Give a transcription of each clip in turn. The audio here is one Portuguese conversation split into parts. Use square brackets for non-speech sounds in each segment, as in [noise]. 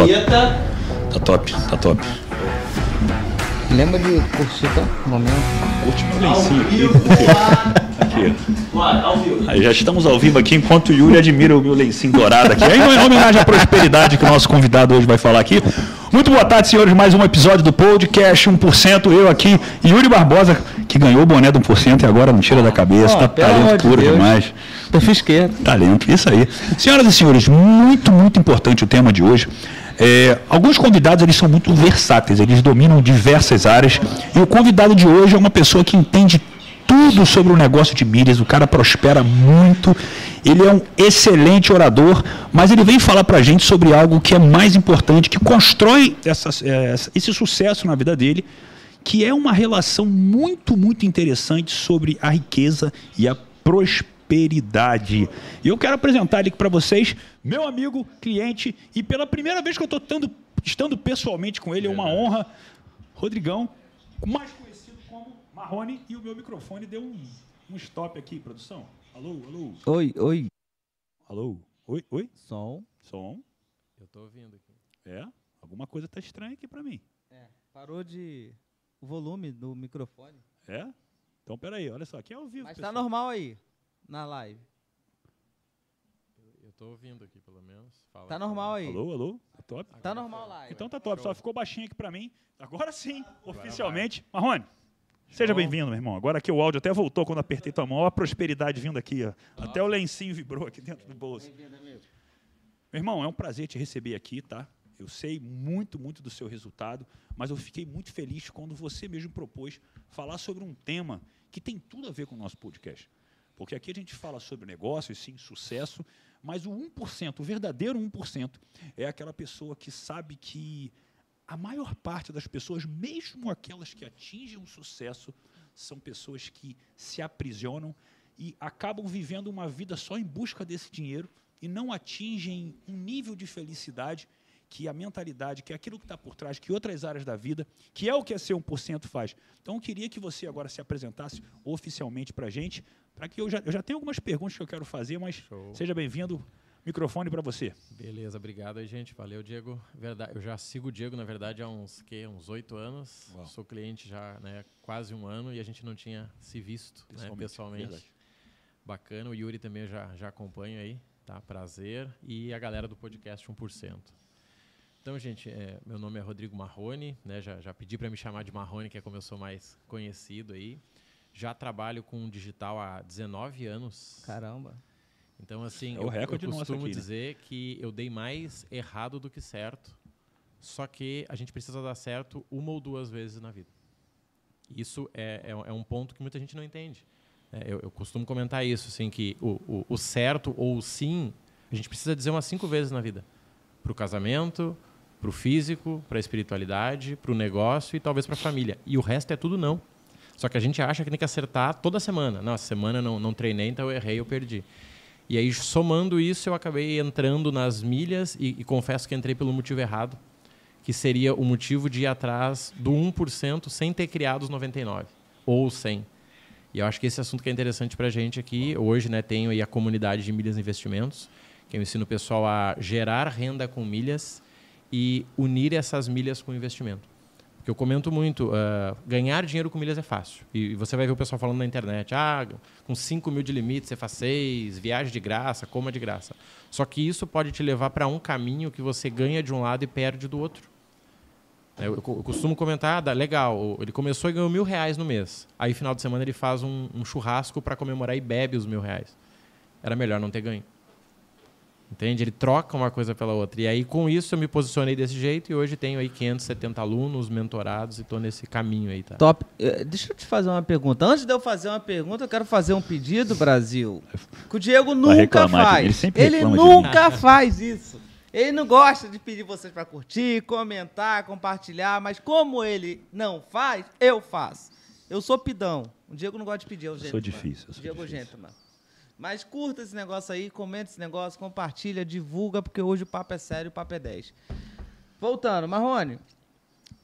Tá top. Tá top, tá top. Lembra de curtir tá? momento? Curte o lencinho aqui. Aqui. Aí já estamos ao vivo aqui enquanto o Yuri admira o meu lencinho dourado aqui. Aí, em homenagem à prosperidade que o nosso convidado hoje vai falar aqui. Muito boa tarde, senhores. Mais um episódio do podcast 1%. Eu aqui, Yuri Barbosa, que ganhou o boné do 1% e agora não tira da cabeça. Oh, tá talento puro Deus. demais. Perfil esquerdo. Talento, isso aí. Senhoras e senhores, muito, muito importante o tema de hoje. É, alguns convidados eles são muito versáteis, eles dominam diversas áreas. E o convidado de hoje é uma pessoa que entende tudo sobre o negócio de mídias. O cara prospera muito, ele é um excelente orador, mas ele vem falar para a gente sobre algo que é mais importante, que constrói essa, é, esse sucesso na vida dele, que é uma relação muito, muito interessante sobre a riqueza e a prosperidade prosperidade. E eu quero apresentar ele para vocês, meu amigo, cliente, e pela primeira vez que eu estou estando, estando pessoalmente com ele, é uma honra, Rodrigão, mais conhecido como Marrone, e o meu microfone deu um, um stop aqui, produção. Alô, alô. Oi, oi. Alô, oi, oi. Som. Som. Eu estou ouvindo aqui. É, alguma coisa está estranha aqui para mim. É, parou de o volume do microfone. É? Então, peraí, olha só, aqui é ao vivo. Mas está normal aí na live. Eu estou ouvindo aqui, pelo menos. Fala, tá normal aí. Alô, alô? Tá top? Agora tá normal lá. Então tá top, Show. só ficou baixinho aqui para mim. Agora sim, Agora oficialmente. Vai. Marrone, seja bem-vindo, meu irmão. Agora que o áudio até voltou quando apertei tua mão. Olha a prosperidade vindo aqui. Ó. Até o lencinho vibrou aqui dentro do bolso. Meu irmão, é um prazer te receber aqui, tá? Eu sei muito, muito do seu resultado, mas eu fiquei muito feliz quando você mesmo propôs falar sobre um tema que tem tudo a ver com o nosso podcast. Porque aqui a gente fala sobre negócio, sim, sucesso, mas o 1%, o verdadeiro 1%, é aquela pessoa que sabe que a maior parte das pessoas, mesmo aquelas que atingem o sucesso, são pessoas que se aprisionam e acabam vivendo uma vida só em busca desse dinheiro e não atingem um nível de felicidade que a mentalidade, que é aquilo que está por trás, que outras áreas da vida, que é o que a ser 1% faz. Então, eu queria que você agora se apresentasse oficialmente para a gente, para que eu já, eu já tenho algumas perguntas que eu quero fazer, mas Show. seja bem-vindo. Microfone para você. Beleza, obrigado aí, gente. Valeu, Diego. Verdade, eu já sigo o Diego, na verdade, há uns que uns oito anos. Uau. Sou cliente já, né, quase um ano e a gente não tinha se visto pessoalmente. Né, pessoalmente. Bacana. O Yuri também já já acompanho aí, tá? Prazer e a galera do podcast 1%. Então, gente, é, meu nome é Rodrigo Marrone, né? Já, já pedi para me chamar de Marrone, que é como eu sou mais conhecido aí. Já trabalho com digital há 19 anos. Caramba. Então, assim, é o eu, recorde eu costumo aqui, né? dizer que eu dei mais errado do que certo. Só que a gente precisa dar certo uma ou duas vezes na vida. Isso é, é, é um ponto que muita gente não entende. É, eu, eu, costumo comentar isso, assim, que o, o, o, certo ou o sim, a gente precisa dizer umas cinco vezes na vida. Para o casamento, para o físico, para a espiritualidade, para o negócio e talvez para a família. E o resto é tudo não. Só que a gente acha que tem que acertar toda semana. Não, essa semana não, não treinei, então eu errei, eu perdi. E aí, somando isso, eu acabei entrando nas milhas e, e confesso que entrei pelo motivo errado, que seria o motivo de ir atrás do 1% sem ter criado os 99, ou 100. E eu acho que esse assunto que é interessante para a gente aqui, hoje né, tenho aí a comunidade de milhas investimentos, que eu ensino o pessoal a gerar renda com milhas e unir essas milhas com investimento. Porque eu comento muito, uh, ganhar dinheiro com milhas é fácil. E você vai ver o pessoal falando na internet, ah, com 5 mil de limite você faz 6, viagem de graça, coma de graça. Só que isso pode te levar para um caminho que você ganha de um lado e perde do outro. Eu, eu costumo comentar, ah, legal, ele começou e ganhou mil reais no mês. Aí, final de semana, ele faz um, um churrasco para comemorar e bebe os mil reais. Era melhor não ter ganho. Entende? Ele troca uma coisa pela outra. E aí, com isso, eu me posicionei desse jeito e hoje tenho aí 570 alunos mentorados e estou nesse caminho aí, tá? Top. Eh, deixa eu te fazer uma pergunta. Antes de eu fazer uma pergunta, eu quero fazer um pedido, Brasil. Que o Diego nunca faz. Ele, ele nunca faz isso. Ele não gosta de pedir vocês para curtir, comentar, compartilhar, mas como ele não faz, eu faço. Eu sou pidão. O Diego não gosta de pedir, é o Sou difícil. Eu sou Diego difícil. Gentleman. Mas curta esse negócio aí, comenta esse negócio, compartilha, divulga, porque hoje o papo é sério, o papo é 10. Voltando, Marrone,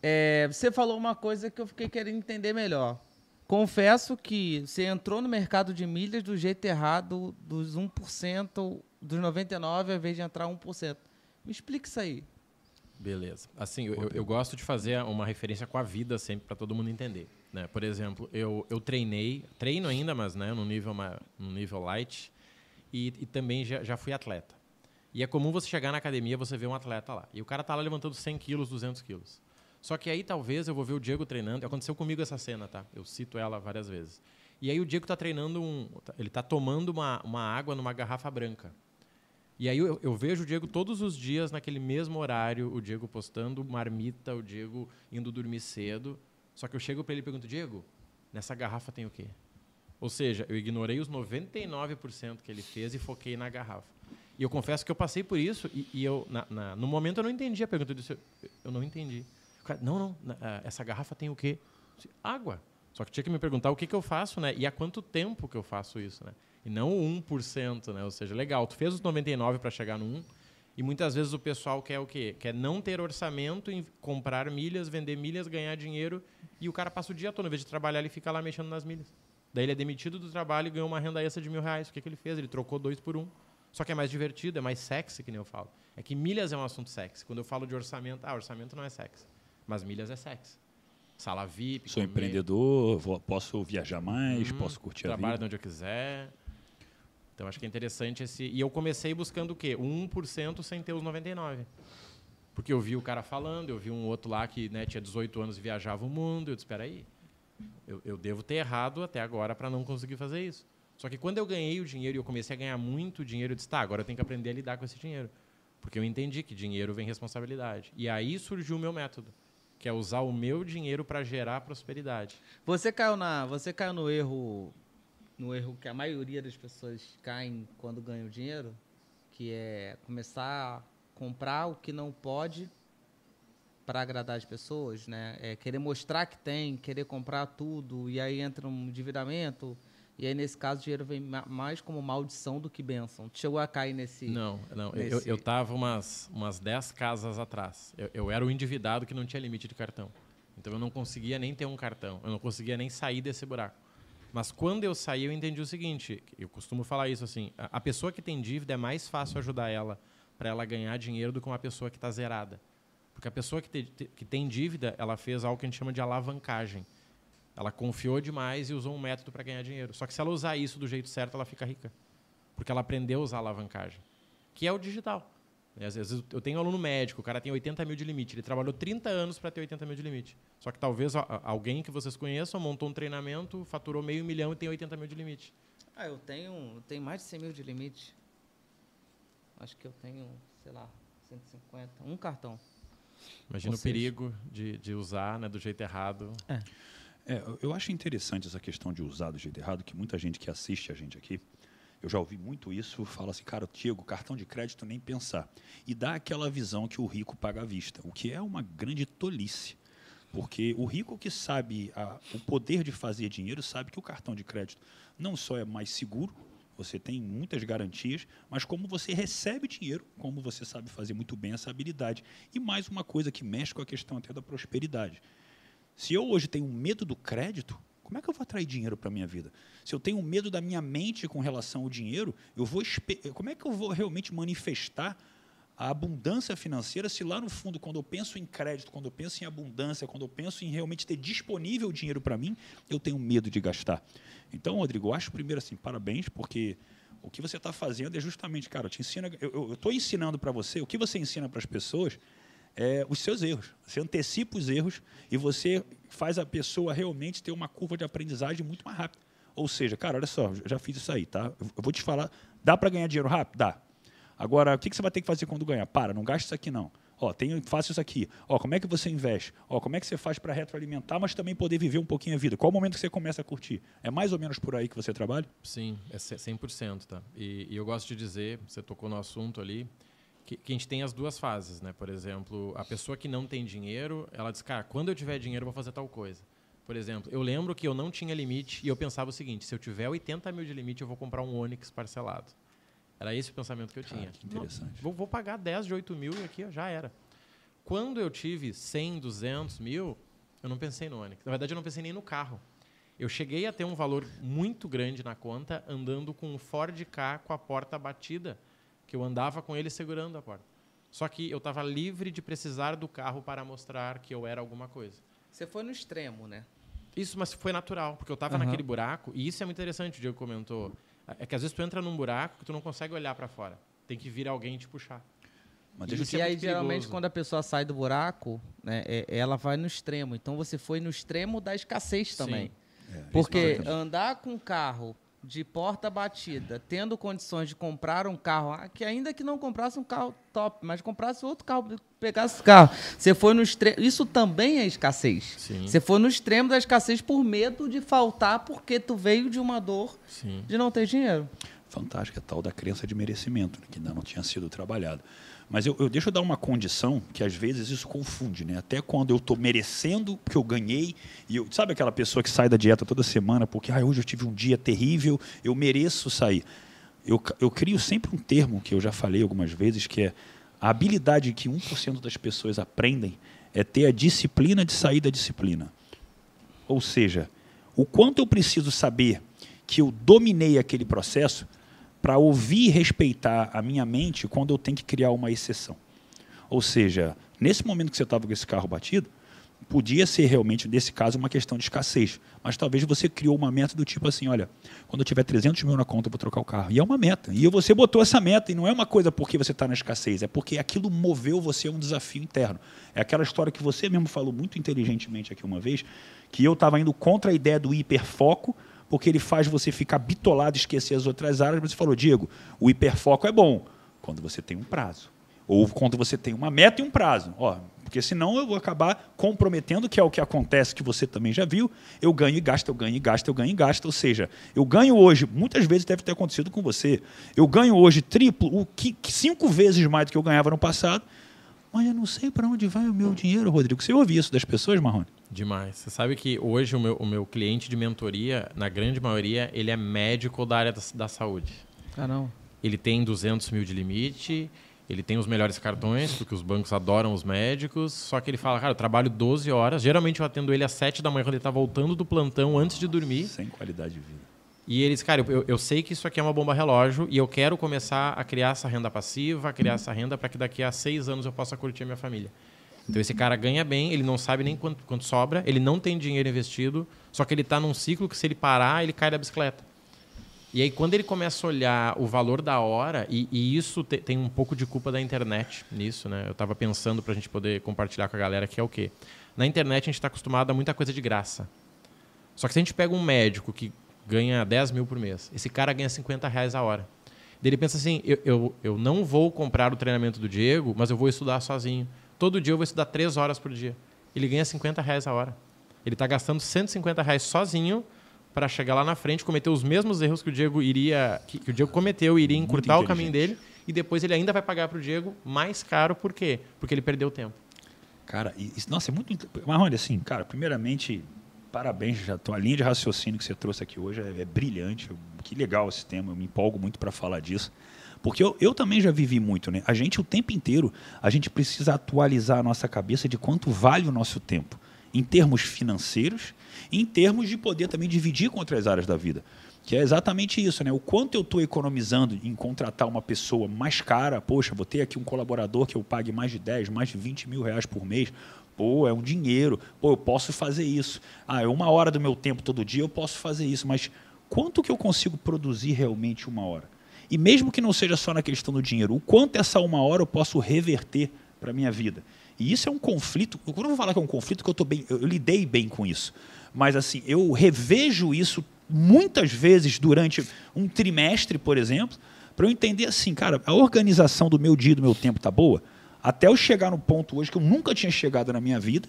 é, você falou uma coisa que eu fiquei querendo entender melhor. Confesso que você entrou no mercado de milhas do jeito errado, dos 1%, dos 99%, ao invés de entrar 1%. Me explica isso aí. Beleza. Assim, eu, eu, gosto de fazer uma referência com a vida sempre para todo mundo entender. Né? Por exemplo, eu, eu treinei, treino ainda, mas né, no nível, no nível light, e, e também já, já fui atleta. E é comum você chegar na academia você ver um atleta lá. E o cara tá lá levantando 100 quilos, 200 quilos. Só que aí talvez eu vou ver o Diego treinando. Aconteceu comigo essa cena, tá? Eu cito ela várias vezes. E aí o Diego tá treinando um. Ele tá tomando uma, uma água numa garrafa branca. E aí eu, eu, vejo o Diego todos os dias, naquele mesmo horário, o Diego postando marmita, o Diego indo dormir cedo. Só que eu chego para ele e pergunto, Diego, nessa garrafa tem o quê? Ou seja, eu ignorei os 99% que ele fez e foquei na garrafa. E eu confesso que eu passei por isso e, e eu, na, na, no momento eu não entendi a pergunta. Eu disse, eu, não entendi. Cara, não, não, na, essa garrafa tem o quê? Disse, Água. Só que tinha que me perguntar o que, que eu faço, né? E há quanto tempo que eu faço isso, né? E não o 1%, né? Ou seja, legal, tu fez os 99 para chegar no 1, e muitas vezes o pessoal quer o quê? Quer não ter orçamento, em comprar milhas, vender milhas, ganhar dinheiro, e o cara passa o dia todo, em vez de trabalhar, ele fica lá mexendo nas milhas. Daí ele é demitido do trabalho e ganhou uma renda extra de mil reais. O que, que ele fez? Ele trocou dois por um. Só que é mais divertido, é mais sexy, que nem eu falo. É que milhas é um assunto sexy. Quando eu falo de orçamento, ah, orçamento não é sexy. Mas milhas é sexy. Sala VIP. Sou comer. empreendedor, vou, posso viajar mais, uhum, posso curtir a vida. Trabalho onde eu quiser. Então acho que é interessante esse. E eu comecei buscando o quê? O 1% sem ter os 99%. Porque eu vi o cara falando, eu vi um outro lá que né, tinha 18 anos e viajava o mundo. Eu disse: espera aí, eu, eu devo ter errado até agora para não conseguir fazer isso. Só que quando eu ganhei o dinheiro e eu comecei a ganhar muito dinheiro, eu disse: tá, agora eu tenho que aprender a lidar com esse dinheiro. Porque eu entendi que dinheiro vem responsabilidade. E aí surgiu o meu método que é usar o meu dinheiro para gerar prosperidade. Você caiu na, você caiu no erro, no erro que a maioria das pessoas caem quando ganham dinheiro, que é começar a comprar o que não pode para agradar as pessoas, né? É querer mostrar que tem, querer comprar tudo e aí entra um endividamento e aí, nesse caso, o dinheiro vem mais como maldição do que bênção. Chegou a cair nesse. Não, não. Nesse... Eu estava umas, umas 10 casas atrás. Eu, eu era o endividado que não tinha limite de cartão. Então, eu não conseguia nem ter um cartão. Eu não conseguia nem sair desse buraco. Mas quando eu saí, eu entendi o seguinte: eu costumo falar isso assim. A, pessoa que tem dívida é mais fácil ajudar ela para ela ganhar dinheiro do que uma pessoa que está zerada. Porque a pessoa que, te, que tem dívida, ela fez algo que a gente chama de alavancagem. Ela confiou demais e usou um método para ganhar dinheiro. Só que se ela usar isso do jeito certo, ela fica rica. Porque ela aprendeu a usar a alavancagem, que é o digital. Às vezes eu tenho um aluno médico, o cara tem 80 mil de limite. Ele trabalhou 30 anos para ter 80 mil de limite. Só que talvez alguém que vocês conheçam montou um treinamento, faturou meio milhão e tem 80 mil de limite. Ah, eu tenho, eu tenho mais de 100 mil de limite. Acho que eu tenho, sei lá, 150. Um cartão. Imagina Ou o seja... perigo de, de usar né, do jeito errado. É. É, eu acho interessante essa questão de usar do jeito errado, que muita gente que assiste a gente aqui, eu já ouvi muito isso, fala assim, cara, Tiago, cartão de crédito nem pensar. E dá aquela visão que o rico paga à vista, o que é uma grande tolice. Porque o rico que sabe a, o poder de fazer dinheiro sabe que o cartão de crédito não só é mais seguro, você tem muitas garantias, mas como você recebe dinheiro, como você sabe fazer muito bem essa habilidade. E mais uma coisa que mexe com a questão até da prosperidade. Se eu hoje tenho medo do crédito, como é que eu vou atrair dinheiro para a minha vida? Se eu tenho medo da minha mente com relação ao dinheiro, eu vou como é que eu vou realmente manifestar a abundância financeira se lá no fundo, quando eu penso em crédito, quando eu penso em abundância, quando eu penso em realmente ter disponível dinheiro para mim, eu tenho medo de gastar. Então, Rodrigo, eu acho primeiro assim, parabéns, porque o que você está fazendo é justamente, cara, eu te eu estou ensinando para você, o que você ensina para as pessoas é, os seus erros. Você antecipa os erros e você faz a pessoa realmente ter uma curva de aprendizagem muito mais rápida. Ou seja, cara, olha só, já fiz isso aí, tá? Eu vou te falar, dá para ganhar dinheiro rápido? Dá. Agora, o que você vai ter que fazer quando ganhar? Para, não gaste isso aqui não. Ó, tem, faça isso aqui. Ó, como é que você investe? Ó, como é que você faz para retroalimentar, mas também poder viver um pouquinho a vida? Qual o momento que você começa a curtir? É mais ou menos por aí que você trabalha? Sim, é 100%, tá? E, e eu gosto de dizer, você tocou no assunto ali, que, que, a gente tem as duas fases, né? Por exemplo, a pessoa que não tem dinheiro, ela diz, cara, quando eu tiver dinheiro, eu vou fazer tal coisa. Por exemplo, eu lembro que eu não tinha limite e eu pensava o seguinte: se eu tiver 80 mil de limite, eu vou comprar um Onix parcelado. Era esse o pensamento que eu tinha. que interessante. Não, vou, vou, pagar 10 de 8 mil e aqui ó, já era. Quando eu tive 100, 200 mil, eu não pensei no Onix. Na verdade, eu não pensei nem no carro. Eu cheguei a ter um valor muito grande na conta andando com um Ford K com a porta batida que eu andava com ele segurando a porta. Só que eu estava livre de precisar do carro para mostrar que eu era alguma coisa. Você foi no extremo, né? Isso, mas foi natural, porque eu estava uhum. naquele buraco, e isso é muito interessante, o Diego comentou. É que às vezes tu entra num buraco que tu não consegue olhar para fora. Tem que vir alguém te puxar. Mas e, é aí, geralmente, quando a pessoa sai do buraco, né, é, ela vai no extremo. Então, você foi no extremo da escassez também. É, Porque andar com carro de porta batida, tendo condições de comprar um carro, ah, que ainda que não comprasse um carro top, mas comprasse outro carro, pegasse o carro, você foi no extremo. Isso também é escassez. Sim. Você foi no extremo da escassez por medo de faltar, porque tu veio de uma dor Sim. de não ter dinheiro. Fantástica, tal da crença de merecimento, né, que ainda não tinha sido trabalhado. Mas eu, eu deixo eu dar uma condição que às vezes isso confunde, né? Até quando eu estou merecendo que eu ganhei e eu, sabe aquela pessoa que sai da dieta toda semana porque ah, hoje eu tive um dia terrível, eu mereço sair. Eu, eu crio sempre um termo que eu já falei algumas vezes que é a habilidade que 1% das pessoas aprendem é ter a disciplina de sair da disciplina. Ou seja, o quanto eu preciso saber que eu dominei aquele processo para ouvir e respeitar a minha mente quando eu tenho que criar uma exceção. Ou seja, nesse momento que você estava com esse carro batido, podia ser realmente, nesse caso, uma questão de escassez. Mas talvez você criou uma meta do tipo assim, olha, quando eu tiver 300 mil na conta, eu vou trocar o carro. E é uma meta. E você botou essa meta, e não é uma coisa porque você está na escassez, é porque aquilo moveu você a um desafio interno. É aquela história que você mesmo falou muito inteligentemente aqui uma vez, que eu estava indo contra a ideia do hiperfoco, porque ele faz você ficar bitolado esquecer as outras áreas. Mas você falou, Diego, o hiperfoco é bom quando você tem um prazo. Ou quando você tem uma meta e um prazo. Ó, porque senão eu vou acabar comprometendo, que é o que acontece, que você também já viu. Eu ganho e gasto, eu ganho e gasto, eu ganho e gasto. Ou seja, eu ganho hoje, muitas vezes deve ter acontecido com você. Eu ganho hoje triplo, o que, cinco vezes mais do que eu ganhava no passado. Mas eu não sei para onde vai o meu dinheiro, Rodrigo. Você ouve isso das pessoas, Marrone? Demais. Você sabe que hoje o meu, o meu cliente de mentoria, na grande maioria, ele é médico da área da, da saúde. Ah, não. Ele tem 200 mil de limite, ele tem os melhores cartões, porque os bancos adoram os médicos. Só que ele fala, cara, eu trabalho 12 horas. Geralmente eu atendo ele às 7 da manhã, quando ele está voltando do plantão, antes de dormir. Sem qualidade de vida. E eles, cara, eu, eu sei que isso aqui é uma bomba relógio e eu quero começar a criar essa renda passiva, a criar essa renda para que daqui a seis anos eu possa curtir a minha família. Então esse cara ganha bem, ele não sabe nem quanto, quanto sobra, ele não tem dinheiro investido, só que ele está num ciclo que se ele parar, ele cai da bicicleta. E aí quando ele começa a olhar o valor da hora, e, e isso te, tem um pouco de culpa da internet nisso, né? Eu estava pensando para a gente poder compartilhar com a galera que é o quê? Na internet a gente está acostumado a muita coisa de graça. Só que se a gente pega um médico que ganha 10 mil por mês, esse cara ganha 50 reais a hora. Daí ele pensa assim, eu, eu, eu não vou comprar o treinamento do Diego, mas eu vou estudar sozinho. Todo dia eu vou estudar três horas por dia. Ele ganha 50 reais a hora. Ele está gastando 150 reais sozinho para chegar lá na frente, cometer os mesmos erros que o Diego iria, que, que o Diego cometeu, iria encurtar o caminho dele, e depois ele ainda vai pagar para o Diego mais caro, por quê? Porque ele perdeu tempo. Cara, isso, nossa, é muito. Marrone, assim, cara, primeiramente, parabéns, já a linha de raciocínio que você trouxe aqui hoje é, é brilhante. Que legal esse tema, eu me empolgo muito para falar disso. Porque eu, eu também já vivi muito, né? A gente, o tempo inteiro, a gente precisa atualizar a nossa cabeça de quanto vale o nosso tempo, em termos financeiros em termos de poder também dividir com outras áreas da vida. Que é exatamente isso, né? O quanto eu estou economizando em contratar uma pessoa mais cara, poxa, vou ter aqui um colaborador que eu pague mais de 10, mais de 20 mil reais por mês. Pô, é um dinheiro. Pô, eu posso fazer isso. Ah, é uma hora do meu tempo todo dia, eu posso fazer isso. Mas quanto que eu consigo produzir realmente uma hora? E mesmo que não seja só na questão do dinheiro, o quanto essa uma hora eu posso reverter para a minha vida. E isso é um conflito. Eu não vou falar que é um conflito, que eu, tô bem, eu lidei bem com isso. Mas assim, eu revejo isso muitas vezes durante um trimestre, por exemplo, para eu entender assim, cara, a organização do meu dia, do meu tempo tá boa, até eu chegar no ponto hoje que eu nunca tinha chegado na minha vida,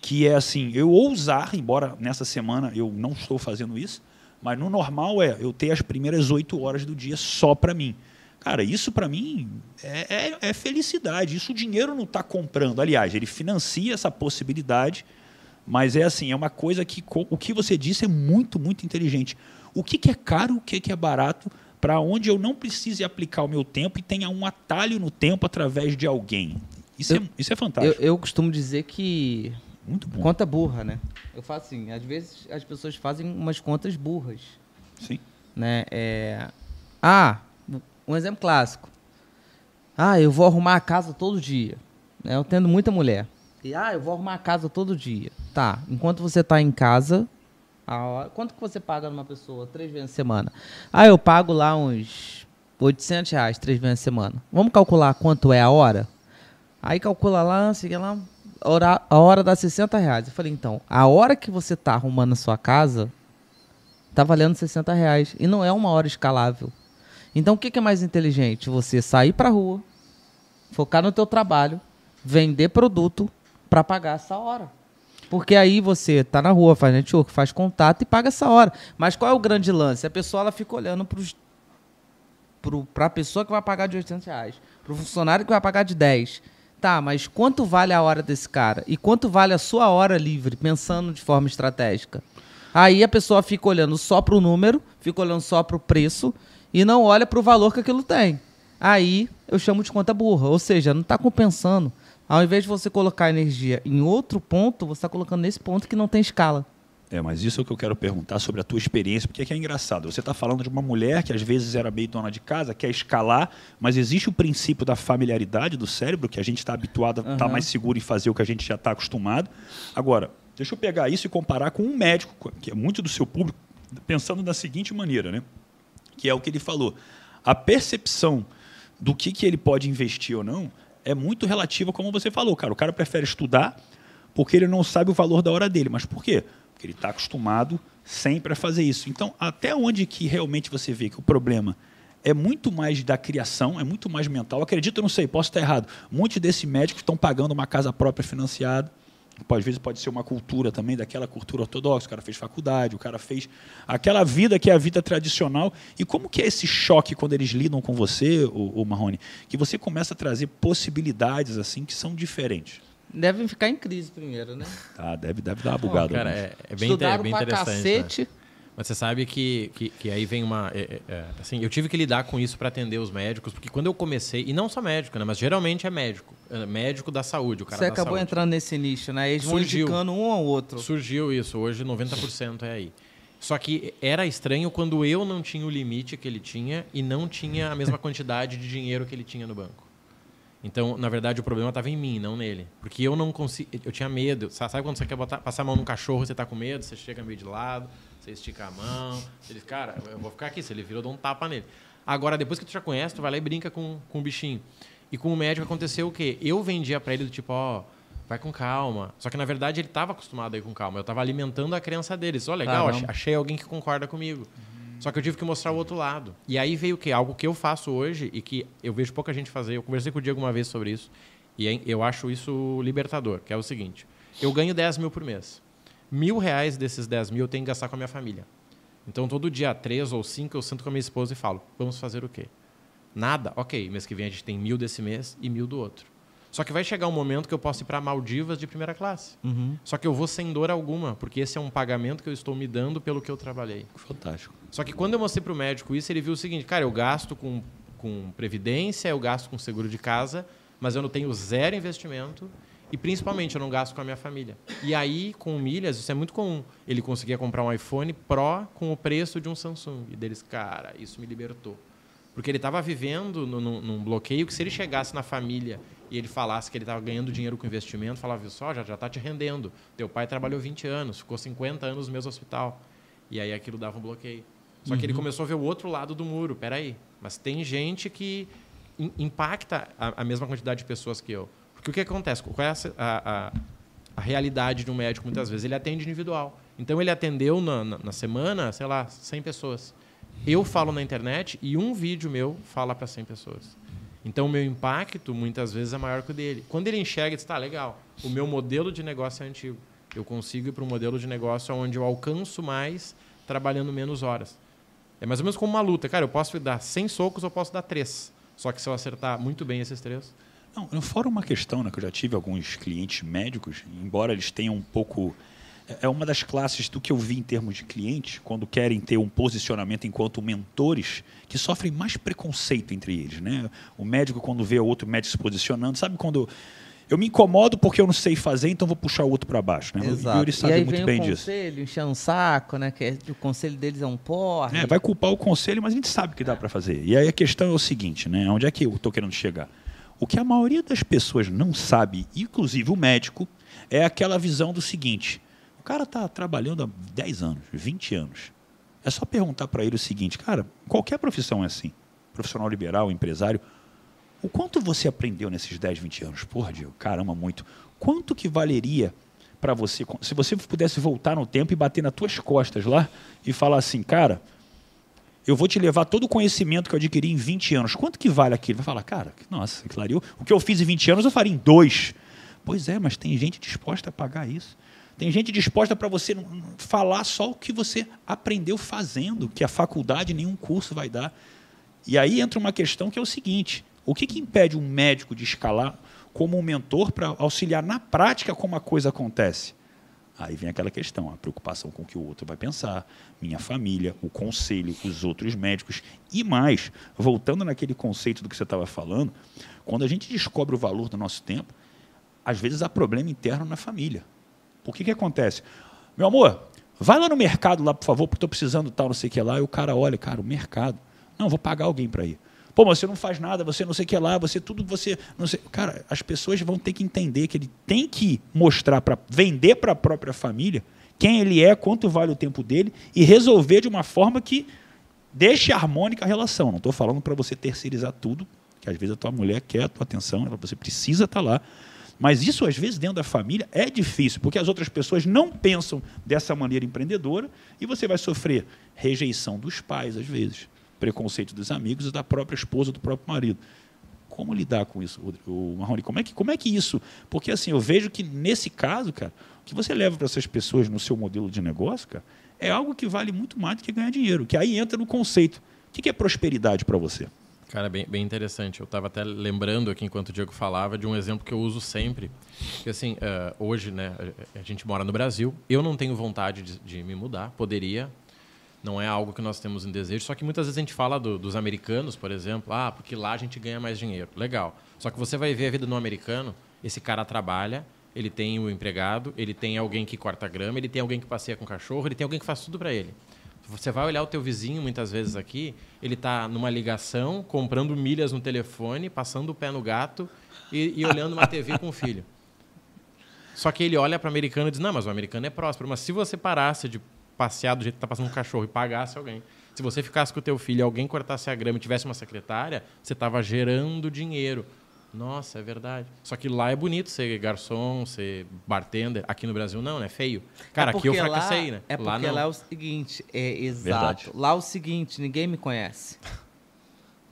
que é assim, eu ousar, embora nessa semana eu não estou fazendo isso, mas no normal é eu ter as primeiras oito horas do dia só para mim. Cara, isso para mim é, é, é, felicidade. Isso o dinheiro não está comprando. Aliás, ele financia essa possibilidade, mas é assim, é uma coisa que o que você disse é muito, muito inteligente. O que, que é caro, o que, que é barato, para onde eu não precise aplicar o meu tempo e tenha um atalho no tempo através de alguém. Isso, é, eu, é, isso é fantástico. Eu, eu costumo dizer que muito. Conta burra, né? Eu faço assim, às vezes as pessoas fazem umas contas burras. Sim. Né? É... Ah, um exemplo clássico. Ah, eu vou arrumar a casa todo dia. Né? Eu tendo muita mulher. E, ah, eu vou arrumar a casa todo dia. Tá, enquanto você está em casa, hora, quanto que você paga numa pessoa três vezes na semana? Ah, eu pago lá uns 800 reais três vezes na semana. Vamos calcular quanto é a hora? Aí calcula lá, siga lá, hora, a hora dá 60 reais. Eu falei, então, a hora que você está arrumando a sua casa, tá valendo 60 reais. E não é uma hora escalável. Então, o que, que é mais inteligente? Você sair para rua, focar no teu trabalho, vender produto para pagar essa hora. Porque aí você tá na rua, faz network, faz contato e paga essa hora. Mas qual é o grande lance? A pessoa ela fica olhando para a pessoa que vai pagar de 800 reais, para o funcionário que vai pagar de 10. Tá, mas quanto vale a hora desse cara? E quanto vale a sua hora livre, pensando de forma estratégica? Aí a pessoa fica olhando só para o número, fica olhando só para o preço e não olha para o valor que aquilo tem. Aí eu chamo de conta burra, ou seja, não está compensando. Ao invés de você colocar energia em outro ponto, você está colocando nesse ponto que não tem escala. É, mas isso é o que eu quero perguntar sobre a tua experiência, porque é, que é engraçado. Você está falando de uma mulher que às vezes era meio dona de casa, quer escalar, mas existe o princípio da familiaridade do cérebro, que a gente está habituado a estar uhum. mais seguro em fazer o que a gente já está acostumado. Agora, deixa eu pegar isso e comparar com um médico, que é muito do seu público, pensando da seguinte maneira, né? que é o que ele falou. A percepção do que, que ele pode investir ou não é muito relativa, como você falou, cara. O cara prefere estudar porque ele não sabe o valor da hora dele. Mas por quê? Porque ele está acostumado sempre a fazer isso. Então, até onde que realmente você vê que o problema é muito mais da criação, é muito mais mental. Acredito, não sei, posso estar errado. Muitos desses médicos estão pagando uma casa própria financiada às vezes pode ser uma cultura também, daquela cultura ortodoxa. O cara fez faculdade, o cara fez aquela vida que é a vida tradicional. E como que é esse choque quando eles lidam com você, o Marrone? Que você começa a trazer possibilidades assim que são diferentes. Devem ficar em crise primeiro, né? [laughs] Ah, deve, deve dar uma bugada. cara, é, é, bem, é bem interessante. Cacete. Né? Mas você sabe que, que, que aí vem uma. É, é, é assim, eu tive que lidar com isso para atender os médicos, porque quando eu comecei, e não só médico, né? Mas geralmente é médico. É médico da saúde, o cara Você acabou saúde. entrando nesse nicho, né? Eles surgiu, vão indicando um ao outro. Surgiu isso. Hoje 90% é aí. Só que era estranho quando eu não tinha o limite que ele tinha e não tinha a mesma quantidade de dinheiro que ele tinha no banco. Então, na verdade, o problema estava em mim, não nele. Porque eu não consigo. Eu tinha medo. Sabe quando você quer botar, passar a mão num cachorro você está com medo? Você chega meio de lado, você estica a mão. Ele, cara, eu vou ficar aqui. Se ele virou, eu dou um tapa nele. Agora, depois que tu já conhece, tu vai lá e brinca com, com o bichinho. E com o médico aconteceu o quê? Eu vendia para ele do tipo, ó, vai com calma. Só que na verdade ele estava acostumado a ir com calma. Eu estava alimentando a crença deles. Ó, oh, legal, Caramba. achei alguém que concorda comigo. Uhum. Só que eu tive que mostrar o outro lado. E aí veio o quê? Algo que eu faço hoje e que eu vejo pouca gente fazer. Eu conversei com o Diego uma vez sobre isso. E eu acho isso libertador, que é o seguinte. Eu ganho 10 mil por mês. Mil reais desses 10 mil eu tenho que gastar com a minha família. Então, todo dia 3 ou 5 eu sento com a minha esposa e falo, vamos fazer o quê? Nada? Ok, mês que vem a gente tem mil desse mês e mil do outro. Só que vai chegar um momento que eu posso ir para Maldivas de primeira classe. Uhum. Só que eu vou sem dor alguma, porque esse é um pagamento que eu estou me dando pelo que eu trabalhei. Fantástico. Só que quando eu mostrei para o médico isso, ele viu o seguinte: cara, eu gasto com, com previdência, eu gasto com seguro de casa, mas eu não tenho zero investimento e principalmente eu não gasto com a minha família. E aí, com milhas, isso é muito comum. Ele conseguia comprar um iPhone Pro com o preço de um Samsung. E deles, cara, isso me libertou. Porque ele estava vivendo no, no, num bloqueio que se ele chegasse na família e ele falasse que ele estava ganhando dinheiro com investimento, falava, só, já está te rendendo. Teu pai trabalhou 20 anos, ficou 50 anos no mesmo hospital. E aí aquilo dava um bloqueio. Só uhum. que ele uhum. começou a ver o outro lado do muro. Peraí, mas tem gente que impacta a, a, mesma quantidade de pessoas que eu. Porque o que acontece? Qual é a, a, a realidade de um médico, muitas vezes? Ele atende individual. Então, ele atendeu na, na, na semana, sei lá, 100 pessoas eu falo na internet e um vídeo meu fala para 100 pessoas. Então, o meu impacto, muitas vezes, é maior que o dele. Quando ele enxerga, ele diz, tá, legal, o meu modelo de negócio é antigo. Eu consigo ir para um modelo de negócio onde eu alcanço mais trabalhando menos horas. É mais ou menos como uma luta. Cara, eu posso dar 100 socos ou posso dar 3. Só que se eu acertar muito bem esses três... Não, fora uma questão, né, que eu já tive alguns clientes médicos, embora eles tenham um pouco é uma das classes do que eu vi em termos de cliente, quando querem ter um posicionamento enquanto mentores, que sofrem mais preconceito entre eles. Né? O médico, quando vê outro médico se posicionando, sabe quando. Eu me incomodo porque eu não sei fazer, então vou puxar o outro para baixo. Né? Exato. O Yuri sabe e aí muito vem bem o conselho, disso. enchendo um saco, né? que é, o conselho deles é um porra. É, vai culpar o conselho, mas a gente sabe que dá para fazer. E aí a questão é o seguinte, né? onde é que eu estou querendo chegar? O que a maioria das pessoas não sabe, inclusive o médico, é aquela visão do seguinte: o cara está trabalhando há 10 anos, 20 anos. É só perguntar para ele o seguinte, cara, qualquer profissão é assim, profissional liberal, empresário, o quanto você aprendeu nesses 10, 20 anos? Porra, Diego, caramba, muito. Quanto que valeria para você, se você pudesse voltar no tempo e bater nas tuas costas lá e falar assim, cara, eu vou te levar todo o conhecimento que eu adquiri em 20 anos. Quanto que vale aquilo? Vai falar, cara, nossa, claro, o que eu fiz em 20 anos eu faria em dois. Pois é, mas tem gente disposta a pagar isso. Tem gente disposta para você falar só o que você aprendeu fazendo, que a faculdade nenhum curso vai dar. E aí entra uma questão que é o seguinte: o que, que impede um médico de escalar como um mentor para auxiliar na prática como a coisa acontece? Aí vem aquela questão, a preocupação com o que o outro vai pensar, minha família, o conselho, os outros médicos e mais. Voltando naquele conceito do que você estava falando, quando a gente descobre o valor do nosso tempo, às vezes há problema interno na família. O que, que acontece? Meu amor, vai lá no mercado lá, por favor, porque estou precisando tal, não sei o que lá. E o cara olha, cara, o mercado. Não, vou pagar alguém para ir. Pô, mas você não faz nada, você não sei o que lá, você tudo, você não sei. Cara, as pessoas vão ter que entender que ele tem que mostrar para vender para a própria família quem ele é, quanto vale o tempo dele e resolver de uma forma que deixe harmônica a relação. Não estou falando para você terceirizar tudo, que às vezes a tua mulher quer a tua atenção, você precisa estar tá lá. Mas isso, às vezes, dentro da família é difícil, porque as outras pessoas não pensam dessa maneira empreendedora e você vai sofrer rejeição dos pais, às vezes, preconceito dos amigos e da própria esposa, do próprio marido. Como lidar com isso, o Marrone? Como é que, como é que isso? Porque assim, eu vejo que nesse caso, cara, o que você leva para essas pessoas no seu modelo de negócio, cara, é algo que vale muito mais do que ganhar dinheiro. Que aí entra no conceito. O que é prosperidade para você? Cara, bem, bem interessante. Eu estava até lembrando aqui, enquanto o Diego falava, de um exemplo que eu uso sempre. Que, assim, uh, hoje, né, a gente mora no Brasil. Eu não tenho vontade de, de, me mudar. Poderia. Não é algo que nós temos em desejo. Só que muitas vezes a gente fala do, dos americanos, por exemplo. Ah, porque lá a gente ganha mais dinheiro. Legal. Só que você vai ver a vida do americano. Esse cara trabalha, ele tem o empregado, ele tem alguém que corta grama, ele tem alguém que passeia com o cachorro, ele tem alguém que faz tudo para ele. Você vai olhar o teu vizinho muitas vezes aqui, ele está numa ligação, comprando milhas no telefone, passando o pé no gato e, e olhando uma TV com o filho. Só que ele olha para o americano e diz: Não, mas o americano é próspero. Mas se você parasse de passear do jeito que está passando um cachorro e pagasse alguém, se você ficasse com o teu filho e alguém cortasse a grama e tivesse uma secretária, você estava gerando dinheiro. Nossa, é verdade. Só que lá é bonito ser garçom, ser bartender. Aqui no Brasil não, né? Feio. Cara, é aqui eu fracassei, lá, né? É porque lá, lá, é o seguinte, é exato. Verdade. Lá é o seguinte, ninguém me conhece.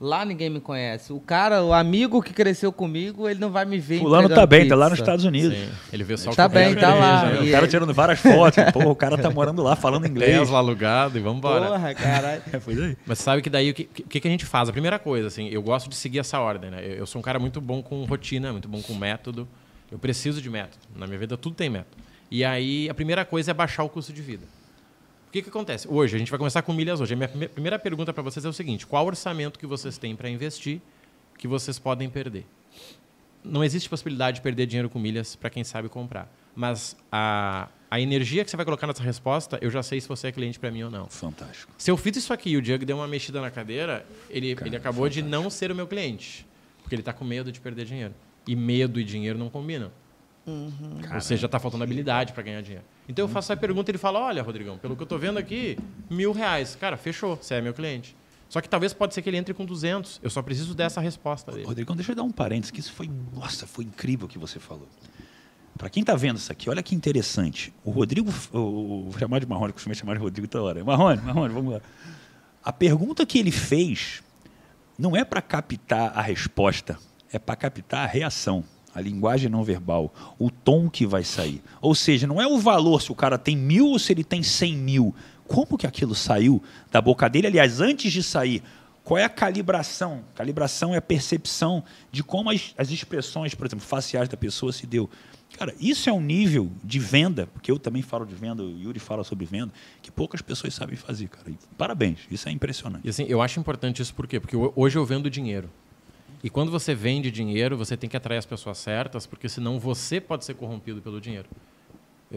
Lá ninguém me conhece. O cara, o amigo que cresceu comigo, ele não vai me ver. Fulano tá bem, pizza. tá lá nos Estados Unidos. Sim. Ele vê só Tá bem, tá lá. [laughs] O cara tirando várias fotos. Pô, o cara tá morando lá, falando inglês. Tesla alugado e vambora. Porra, caralho. [laughs] é, foi aí. Mas sabe que daí o que, que, que, a gente faz? A primeira coisa, assim, eu gosto de seguir essa ordem, né? Eu sou um cara muito bom com rotina, muito bom com método. Eu preciso de método. Na minha vida tudo tem método. E aí a primeira coisa é baixar o custo de vida que, que acontece? Hoje, a gente vai começar com milhas hoje. A minha primeira pergunta para vocês é o seguinte: qual orçamento que vocês têm para investir que vocês podem perder? Não existe possibilidade de perder dinheiro com milhas para quem sabe comprar. Mas a, a energia que você vai colocar nessa resposta, eu já sei se você é cliente para mim ou não. Fantástico. Se eu fiz isso aqui e o Diego deu uma mexida na cadeira, ele, Cara, ele acabou fantástico. de não ser o meu cliente. Porque ele está com medo de perder dinheiro. E medo e dinheiro não combinam. Uhum. Ou seja, está faltando habilidade para ganhar dinheiro. Então eu faço essa pergunta e ele fala: Olha, Rodrigão, pelo que eu estou vendo aqui, mil reais. Cara, fechou, você é meu cliente. Só que talvez pode ser que ele entre com 200. Eu só preciso dessa resposta dele. Rodrigão, deixa eu dar um parênteses, que isso foi, nossa, foi incrível o que você falou. Para quem está vendo isso aqui, olha que interessante. O Rodrigo, o, vou chamar de Marrone, costumo chamar de Rodrigo toda hora. Marrone, Marrone, vamos lá. A pergunta que ele fez não é para captar a resposta, é para captar a reação a linguagem não verbal, o tom que vai sair. Ou seja, não é o valor se o cara tem mil ou se ele tem cem mil. Como que aquilo saiu da boca dele? Aliás, antes de sair, qual é a calibração? Calibração é a percepção de como as, as expressões, por exemplo, faciais da pessoa se deu. Cara, isso é um nível de venda, porque eu também falo de venda, o Yuri fala sobre venda, que poucas pessoas sabem fazer, cara. E parabéns, isso é impressionante. E assim, eu acho importante isso por quê? Porque hoje eu vendo dinheiro. E quando você vende dinheiro, você tem que atrair as pessoas certas, porque senão você pode ser corrompido pelo dinheiro.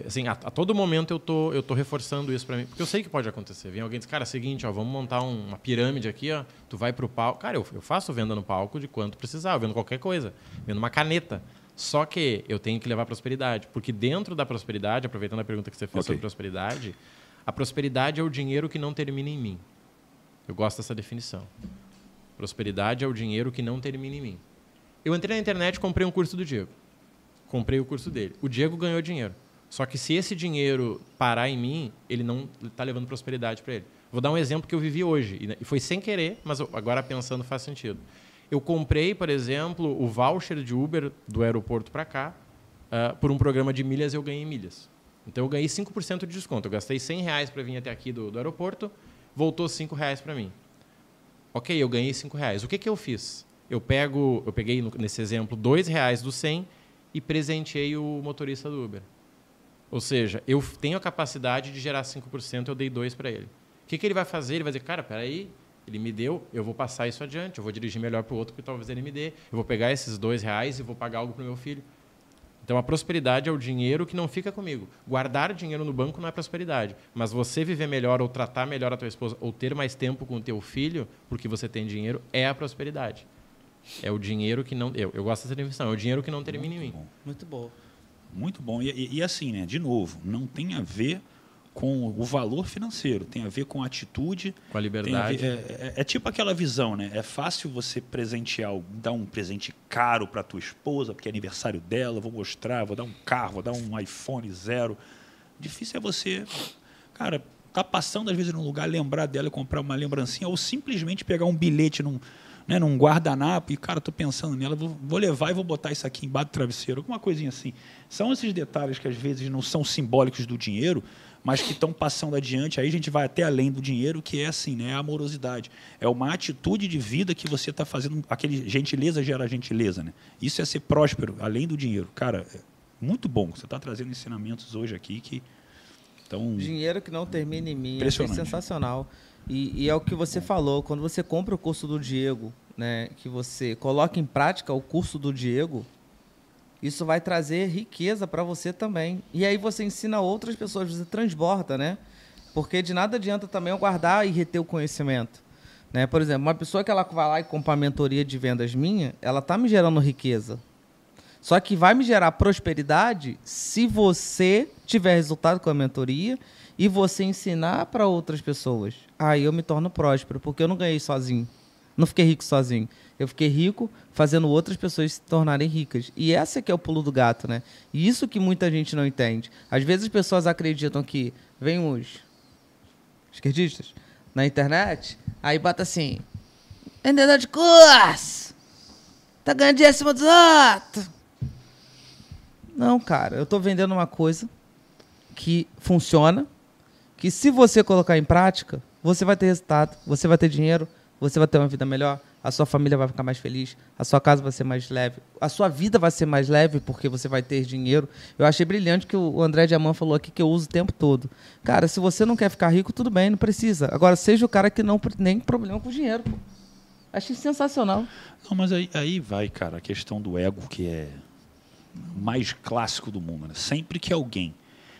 Assim, a, a, todo momento eu tô, eu tô reforçando isso para mim, porque eu sei que pode acontecer. Vem alguém e diz, cara, é seguinte, ó, vamos montar um, uma pirâmide aqui, ó, tu vai pro palco. Cara, eu, eu faço venda no palco de quanto precisar, eu vendo qualquer coisa, vendo uma caneta. Só que eu tenho que levar prosperidade, porque dentro da prosperidade, aproveitando a pergunta que você fez okay. sobre prosperidade, a prosperidade é o dinheiro que não termina em mim. Eu gosto dessa definição. Prosperidade é o dinheiro que não termina em mim. Eu entrei na internet e comprei um curso do Diego. Comprei o curso dele. O Diego ganhou dinheiro. Só que se esse dinheiro parar em mim, ele não está levando prosperidade para ele. Vou dar um exemplo que eu vivi hoje. E foi sem querer, mas agora pensando faz sentido. Eu comprei, por exemplo, o voucher de Uber do aeroporto para cá. Uh, por um programa de milhas, eu ganhei milhas. Então, eu ganhei 5% de desconto. Eu gastei 100 reais para vir até aqui do, do aeroporto, voltou 5 reais para mim. Ok, eu ganhei 5 reais. O que, que eu fiz? Eu, pego, eu peguei, nesse exemplo, 2 reais do 100 e presenteei o motorista do Uber. Ou seja, eu tenho a capacidade de gerar 5%, eu dei 2 para ele. O que, que ele vai fazer? Ele vai dizer, cara, peraí, ele me deu, eu vou passar isso adiante, eu vou dirigir melhor para o outro que talvez ele me dê, eu vou pegar esses dois reais e vou pagar algo para o meu filho. Então a prosperidade é o dinheiro que não fica comigo. Guardar dinheiro no banco não é prosperidade, mas você viver melhor ou tratar melhor a tua esposa ou ter mais tempo com o teu filho porque você tem dinheiro é a prosperidade. É o dinheiro que não eu, eu gosto dessa definição, é o dinheiro que não termina Muito em mim. Bom. Muito bom. Muito bom. E, e, e, assim, né? De novo, não tem a ver com o valor financeiro, tem a ver com a atitude. Com a liberdade. A ver, é, é, é, tipo aquela visão, né? É fácil você presentear, dar um presente caro para tua esposa, porque é aniversário dela, vou mostrar, vou dar um carro, vou dar um iPhone zero. Difícil é você, cara, tá passando às vezes num lugar, lembrar dela e comprar uma lembrancinha, ou simplesmente pegar um bilhete num né, num guardanapo, e, cara, estou pensando nela, vou, vou, levar e vou botar isso aqui embaixo do travesseiro, alguma coisinha assim. São esses detalhes que às vezes não são simbólicos do dinheiro, mas que estão passando adiante. Aí a gente vai até além do dinheiro, que é assim, né, a amorosidade. É uma atitude de vida que você está fazendo. Aquele gentileza gera gentileza, né? Isso é ser próspero, além do dinheiro. Cara, é muito bom. Você está trazendo ensinamentos hoje aqui que. Então, dinheiro que não termina em mim é sensacional. E, e, é o que você falou, quando você compra o curso do Diego, né, que você coloca em prática o curso do Diego, isso vai trazer riqueza para você também. E aí você ensina outras pessoas, você transborda, né? Porque de nada adianta também eu guardar e reter o conhecimento. Né? Por exemplo, uma pessoa que ela vai lá e compra a mentoria de vendas minha, ela está me gerando riqueza. Só que vai me gerar prosperidade se você tiver resultado com a mentoria e você ensinar para outras pessoas. Aí eu me torno próspero, porque eu não ganhei sozinho. Não fiquei rico sozinho. Eu fiquei rico fazendo outras pessoas se tornarem ricas. E essa que é o pulo do gato, né? E isso que muita gente não entende. Às vezes as pessoas acreditam que vem os esquerdistas na internet, aí bota assim: vendedor de curso, tá ganhando dinheiro acima dos outros. Não, cara, eu tô vendendo uma coisa que funciona, que se você colocar em prática, você vai ter resultado, você vai ter dinheiro, você vai ter uma vida melhor, a sua família vai ficar mais feliz, a sua casa vai ser mais leve, a sua vida vai ser mais leve porque você vai ter dinheiro. Eu achei brilhante que o André Diamant falou aqui que eu uso o tempo todo. Cara, se você não quer ficar rico, tudo bem, não precisa. Agora, seja o cara que não tem problema com dinheiro. Achei sensacional. Não, mas aí, aí vai, cara, a questão do ego, que é mais clássico do mundo. Né? Sempre que alguém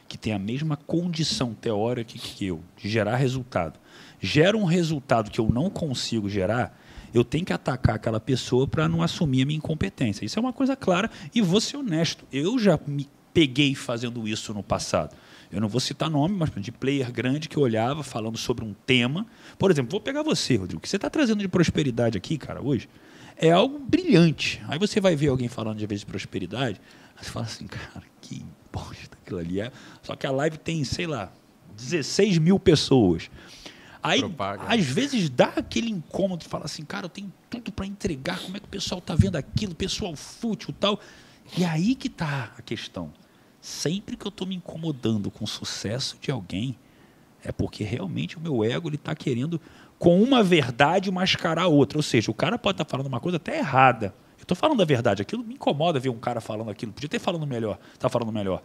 que tem a mesma condição teórica que eu, de gerar resultado, gera um resultado que eu não consigo gerar, eu tenho que atacar aquela pessoa para não assumir a minha incompetência. Isso é uma coisa clara e vou ser honesto. Eu já me peguei fazendo isso no passado. Eu não vou citar nome, mas de player grande que olhava falando sobre um tema. Por exemplo, vou pegar você, Rodrigo. O que você está trazendo de prosperidade aqui, cara, hoje, é algo brilhante. Aí você vai ver alguém falando de vez de prosperidade, aí você fala assim, cara, que bosta aquilo ali é. Só que a live tem, sei lá, 16 mil pessoas. Aí, Propaga. às vezes, dá aquele incômodo de falar assim, cara, eu tenho tudo para entregar, como é que o pessoal está vendo aquilo, pessoal fútil tal. E aí que está a questão. Sempre que eu estou me incomodando com o sucesso de alguém, é porque realmente o meu ego está querendo, com uma verdade, mascarar a outra. Ou seja, o cara pode estar tá falando uma coisa até errada. Eu estou falando a verdade, aquilo me incomoda ver um cara falando aquilo. Podia ter falando melhor, tá falando melhor.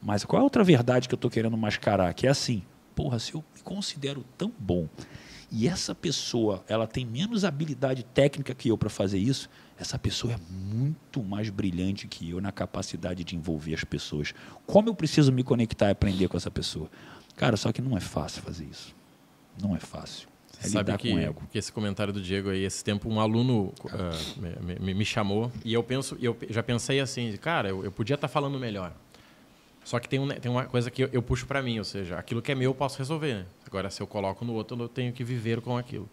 Mas qual é a outra verdade que eu estou querendo mascarar? Que é assim, porra, se eu me considero tão bom e essa pessoa ela tem menos habilidade técnica que eu para fazer isso, essa pessoa é muito mais brilhante que eu na capacidade de envolver as pessoas. Como eu preciso me conectar e aprender com essa pessoa? Cara, só que não é fácil fazer isso. Não é fácil. É Sabe que, que, esse comentário do Diego aí, esse tempo um aluno uh, me, me, me, chamou e eu penso, eu já pensei assim, cara, eu, eu podia estar tá falando melhor. Só que tem, um, tem uma coisa que eu, eu puxo para mim, ou seja, aquilo que é meu eu posso resolver. Agora, se eu coloco no outro, eu tenho que viver com aquilo.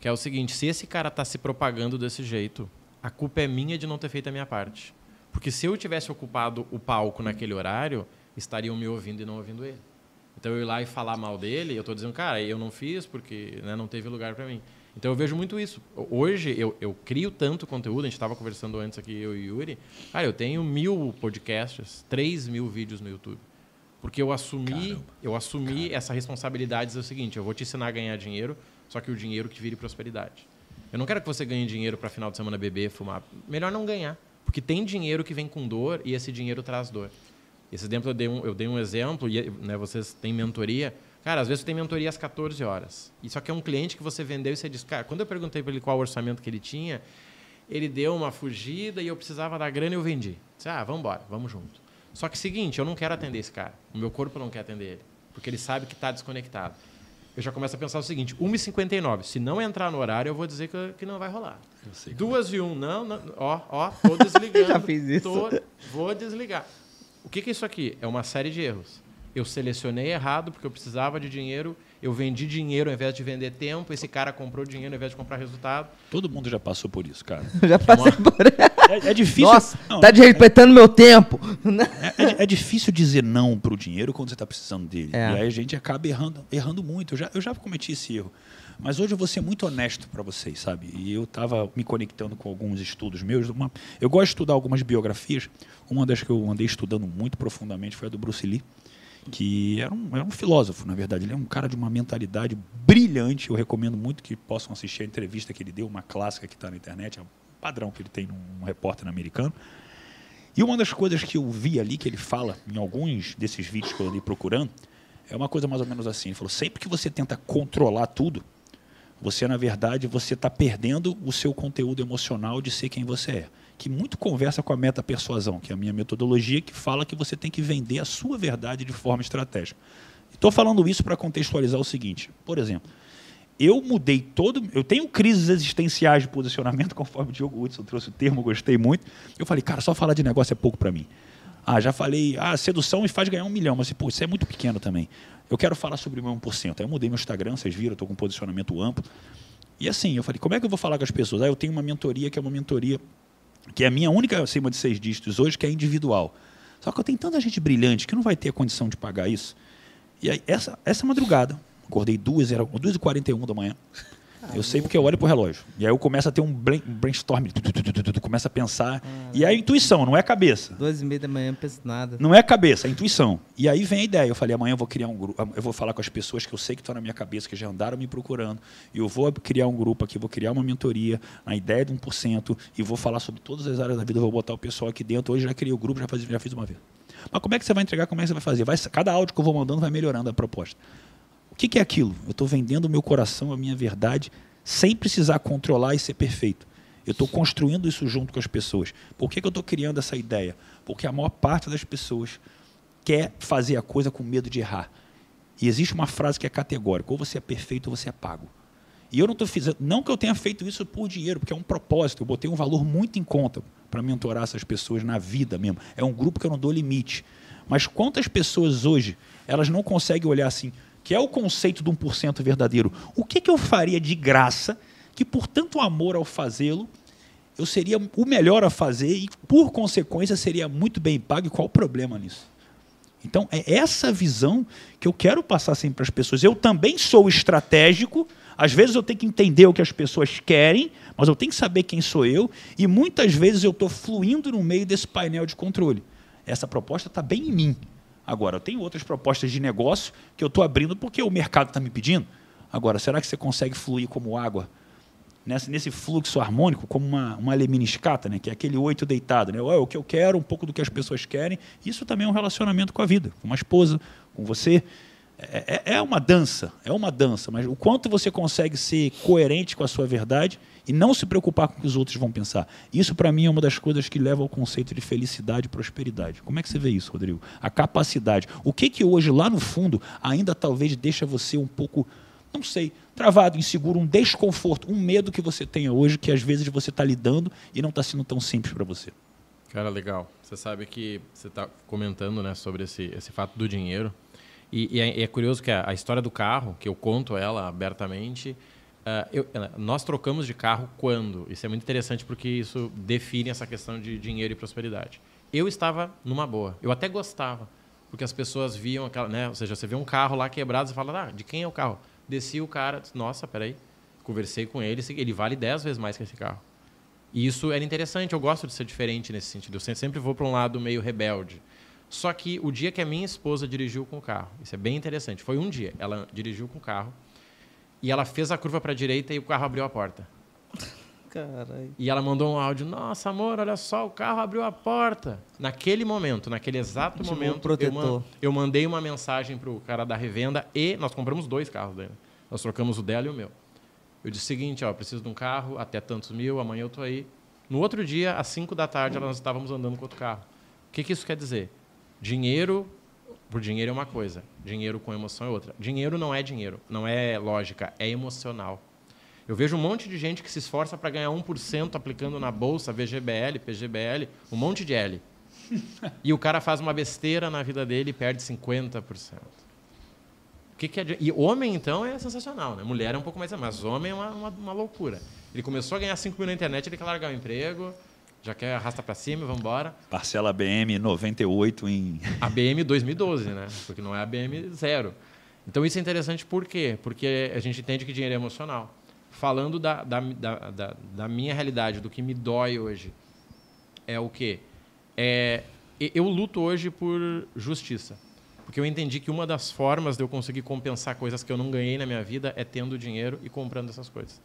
Que é o seguinte: se esse cara está se propagando desse jeito, a culpa é minha de não ter feito a minha parte. Porque se eu tivesse ocupado o palco naquele horário, estariam me ouvindo e não ouvindo ele. Então eu ir lá e falar mal dele, eu estou dizendo, cara, eu não fiz porque né, não teve lugar para mim. Então eu vejo muito isso. Hoje eu, eu crio tanto conteúdo, a gente estava conversando antes aqui, eu e Yuri. Cara, eu tenho mil podcasts, três mil vídeos no YouTube. Porque eu assumi, Caramba. eu assumi Caramba. essa responsabilidade de é o seguinte, eu vou te ensinar a ganhar dinheiro, só que o dinheiro que vire prosperidade. Eu não quero que você ganhe dinheiro para final de semana beber, fumar. Melhor não ganhar. Porque tem dinheiro que vem com dor e esse dinheiro traz dor. Esse exemplo eu dei um, eu dei um exemplo, e né, vocês têm mentoria. Cara, às vezes você tem mentoria às 14 horas. E só que é um cliente que você vendeu e você diz, cara, quando eu perguntei para ele qual o orçamento que ele tinha, ele deu uma fugida e eu precisava da grana e eu vendi. Disse, ah, vamos embora, vamos junto. Só que seguinte, eu não quero atender esse cara. O meu corpo não quer atender ele. Porque ele sabe que está desconectado. Eu já começo a pensar o seguinte: 1h59. Se não entrar no horário, eu vou dizer que, que não vai rolar. Duas é. e um, não, não, ó, ó, tô [laughs] desligando. já fiz isso. Tô, vou desligar. O que, que é isso aqui? É uma série de erros. Eu selecionei errado porque eu precisava de dinheiro, eu vendi dinheiro ao invés de vender tempo, esse cara comprou dinheiro ao invés de comprar resultado. Todo mundo já passou por isso, cara. [laughs] já passei uma... por é, é difícil. Nossa, não, tá desrespeitando é, meu tempo. É, é, é, difícil dizer não para o dinheiro quando você está precisando dele. É. E aí a gente acaba errando, errando muito. Eu já, eu já cometi esse erro. Mas hoje eu vou ser muito honesto para vocês, sabe? E eu estava me conectando com alguns estudos meus. Uma, eu gosto de estudar algumas biografias. Uma das que eu andei estudando muito profundamente foi a do Bruce Lee, que era um, era um filósofo, na verdade. Ele é um cara de uma mentalidade brilhante. Eu recomendo muito que possam assistir a entrevista que ele deu, uma clássica que está na internet, é um padrão que ele tem num um repórter americano. E uma das coisas que eu vi ali que ele fala em alguns desses vídeos que eu andei procurando é uma coisa mais ou menos assim. Ele falou: sempre que você tenta controlar tudo, você, na verdade, você está perdendo o seu conteúdo emocional de ser quem você é. Que muito conversa com a meta-persuasão, que é a minha metodologia, que fala que você tem que vender a sua verdade de forma estratégica. Estou falando isso para contextualizar o seguinte. Por exemplo, eu mudei todo. Eu tenho crises existenciais de posicionamento, [laughs] conforme o Diogo Hudson trouxe o termo, gostei muito. Eu falei, cara, só falar de negócio é pouco para mim. Ah, já falei, ah, sedução me faz ganhar um milhão, mas pô, isso é muito pequeno também. Eu quero falar sobre o meu 1%. Aí eu mudei meu Instagram, vocês viram, estou com um posicionamento amplo. E assim, eu falei, como é que eu vou falar com as pessoas? Aí eu tenho uma mentoria que é uma mentoria que é a minha única acima de seis dígitos hoje, que é individual. Só que eu tenho tanta gente brilhante que não vai ter a condição de pagar isso. E aí, essa, essa madrugada, acordei duas, era 2h41 da manhã. Eu sei porque eu olho pro relógio. E aí eu começo a ter um brainstorm, começa a pensar. E é a intuição, não é a cabeça. Duas e meia da manhã, não penso nada. Não é a cabeça, é a intuição. E aí vem a ideia. Eu falei, amanhã eu vou criar um grupo. Eu vou falar com as pessoas que eu sei que estão na minha cabeça, que já andaram me procurando. E eu vou criar um grupo aqui, vou criar uma mentoria na ideia de 1%. E vou falar sobre todas as áreas da vida. Eu vou botar o pessoal aqui dentro. Hoje já criei o grupo, já, faz, já fiz uma vez. Mas como é que você vai entregar? Como é que você vai fazer? Vai, cada áudio que eu vou mandando vai melhorando a proposta. O que, que é aquilo? Eu estou vendendo o meu coração, a minha verdade sem precisar controlar e ser perfeito. Eu estou construindo isso junto com as pessoas. Por que, que eu estou criando essa ideia? Porque a maior parte das pessoas quer fazer a coisa com medo de errar. E existe uma frase que é categórica: ou você é perfeito ou você é pago. E eu não estou fazendo, não que eu tenha feito isso por dinheiro, porque é um propósito. Eu botei um valor muito em conta para mentorar essas pessoas na vida mesmo. É um grupo que eu não dou limite. Mas quantas pessoas hoje elas não conseguem olhar assim? Que é o conceito de 1% verdadeiro. O que, que eu faria de graça que, por tanto amor ao fazê-lo, eu seria o melhor a fazer e, por consequência, seria muito bem pago? E qual o problema nisso? Então, é essa visão que eu quero passar sempre para as pessoas. Eu também sou estratégico, às vezes eu tenho que entender o que as pessoas querem, mas eu tenho que saber quem sou eu, e muitas vezes eu estou fluindo no meio desse painel de controle. Essa proposta está bem em mim. Agora, eu tenho outras propostas de negócio que eu estou abrindo porque o mercado está me pedindo. Agora, será que você consegue fluir como água nesse, nesse fluxo harmônico, como uma, uma lemniscata, né? que é aquele oito deitado? Né? o que eu quero, um pouco do que as pessoas querem. Isso também é um relacionamento com a vida, com uma esposa, com você. é, é, é uma dança, é uma dança, mas o quanto você consegue ser coerente com a sua verdade e não se preocupar com o que os outros vão pensar. Isso, para mim, é uma das coisas que leva ao conceito de felicidade e prosperidade. Como é que você vê isso, Rodrigo? A capacidade. O que que hoje, lá no fundo, ainda talvez deixa você um pouco, não sei, travado, inseguro, um desconforto, um medo que você tenha hoje, que às vezes você está lidando e não está sendo tão simples para você? Cara, legal. Você sabe que você está comentando né, sobre esse, esse fato do dinheiro. E, e, é, é, curioso que a, a, história do carro, que eu conto ela abertamente, uh, eu, nós trocamos de carro quando? Isso é muito interessante porque isso define essa questão de dinheiro e prosperidade. Eu estava numa boa. Eu até gostava, porque as pessoas viam aquela, né? Ou seja, você vê um carro lá quebrado e fala, ah, de quem é o carro? Desci o cara, disse, nossa, peraí. Conversei com ele, ele vale 10 vezes mais que esse carro. E isso era interessante, eu gosto de ser diferente nesse sentido. Eu sempre vou para um lado meio rebelde. Só que o dia que a minha esposa dirigiu com o carro, isso é bem interessante, foi um dia. Ela dirigiu com o carro e ela fez a curva para a direita e o carro abriu a porta. Carai. E ela mandou um áudio: Nossa, amor, olha só, o carro abriu a porta. Naquele momento, naquele exato tipo momento, eu, eu, mandei uma mensagem para o cara da revenda e nós compramos dois carros dele. Nós trocamos o dela e o meu. Eu disse o seguinte: ó, preciso de um carro, até tantos mil, amanhã eu estou aí. No outro dia, às 5 da tarde, nós estávamos andando com outro carro. O que, que isso quer dizer? Dinheiro por dinheiro é uma coisa, dinheiro com emoção é outra. Dinheiro não é dinheiro, não é lógica, é emocional. Eu vejo um monte de gente que se esforça para ganhar 1% aplicando na bolsa, VGBL, PGBL, um monte de L. e o cara faz uma besteira na vida dele e perde 50%. O que, que é... E homem, então, é sensacional. Né? Mulher é um pouco mais... Mas homem é uma, uma, uma loucura. Ele começou a ganhar 5 mil na internet, ele quer largar o emprego, já quer arrasta para cima, vamos embora. Parcela BM 98 em. A BM 2012, né? Porque não é a BM zero. Então isso é interessante por quê? Porque a gente entende que dinheiro é emocional. Falando da, da, da, da minha realidade, do que me dói hoje, é o quê? É, eu luto hoje por justiça. Porque eu entendi que uma das formas de eu conseguir compensar coisas que eu não ganhei na minha vida é tendo dinheiro e comprando essas coisas.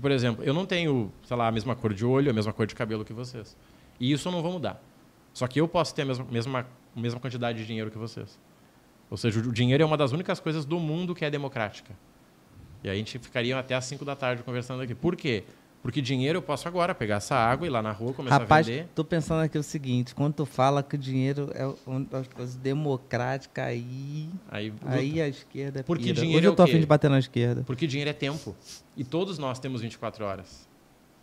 Porque, por exemplo, eu não tenho, sei lá, a mesma cor de olho, a mesma cor de cabelo que vocês. E isso eu não vou mudar. Só que eu posso ter a mesma, mesma, mesma quantidade de dinheiro que vocês. Ou seja, o dinheiro é uma das únicas coisas do mundo que é democrática. E a gente ficaria até às 5 da tarde conversando aqui. Por quê? Porque dinheiro eu posso agora pegar essa água e ir lá na rua começar Rapaz, a vender. Rapaz, tô pensando aqui o seguinte, quando tu fala que o dinheiro é uma das coisas democráticas, aí, aí, aí a esquerda Porque pira. dinheiro Hoje é eu tô afim de bater na esquerda. Porque dinheiro é tempo. E todos nós temos 24 horas.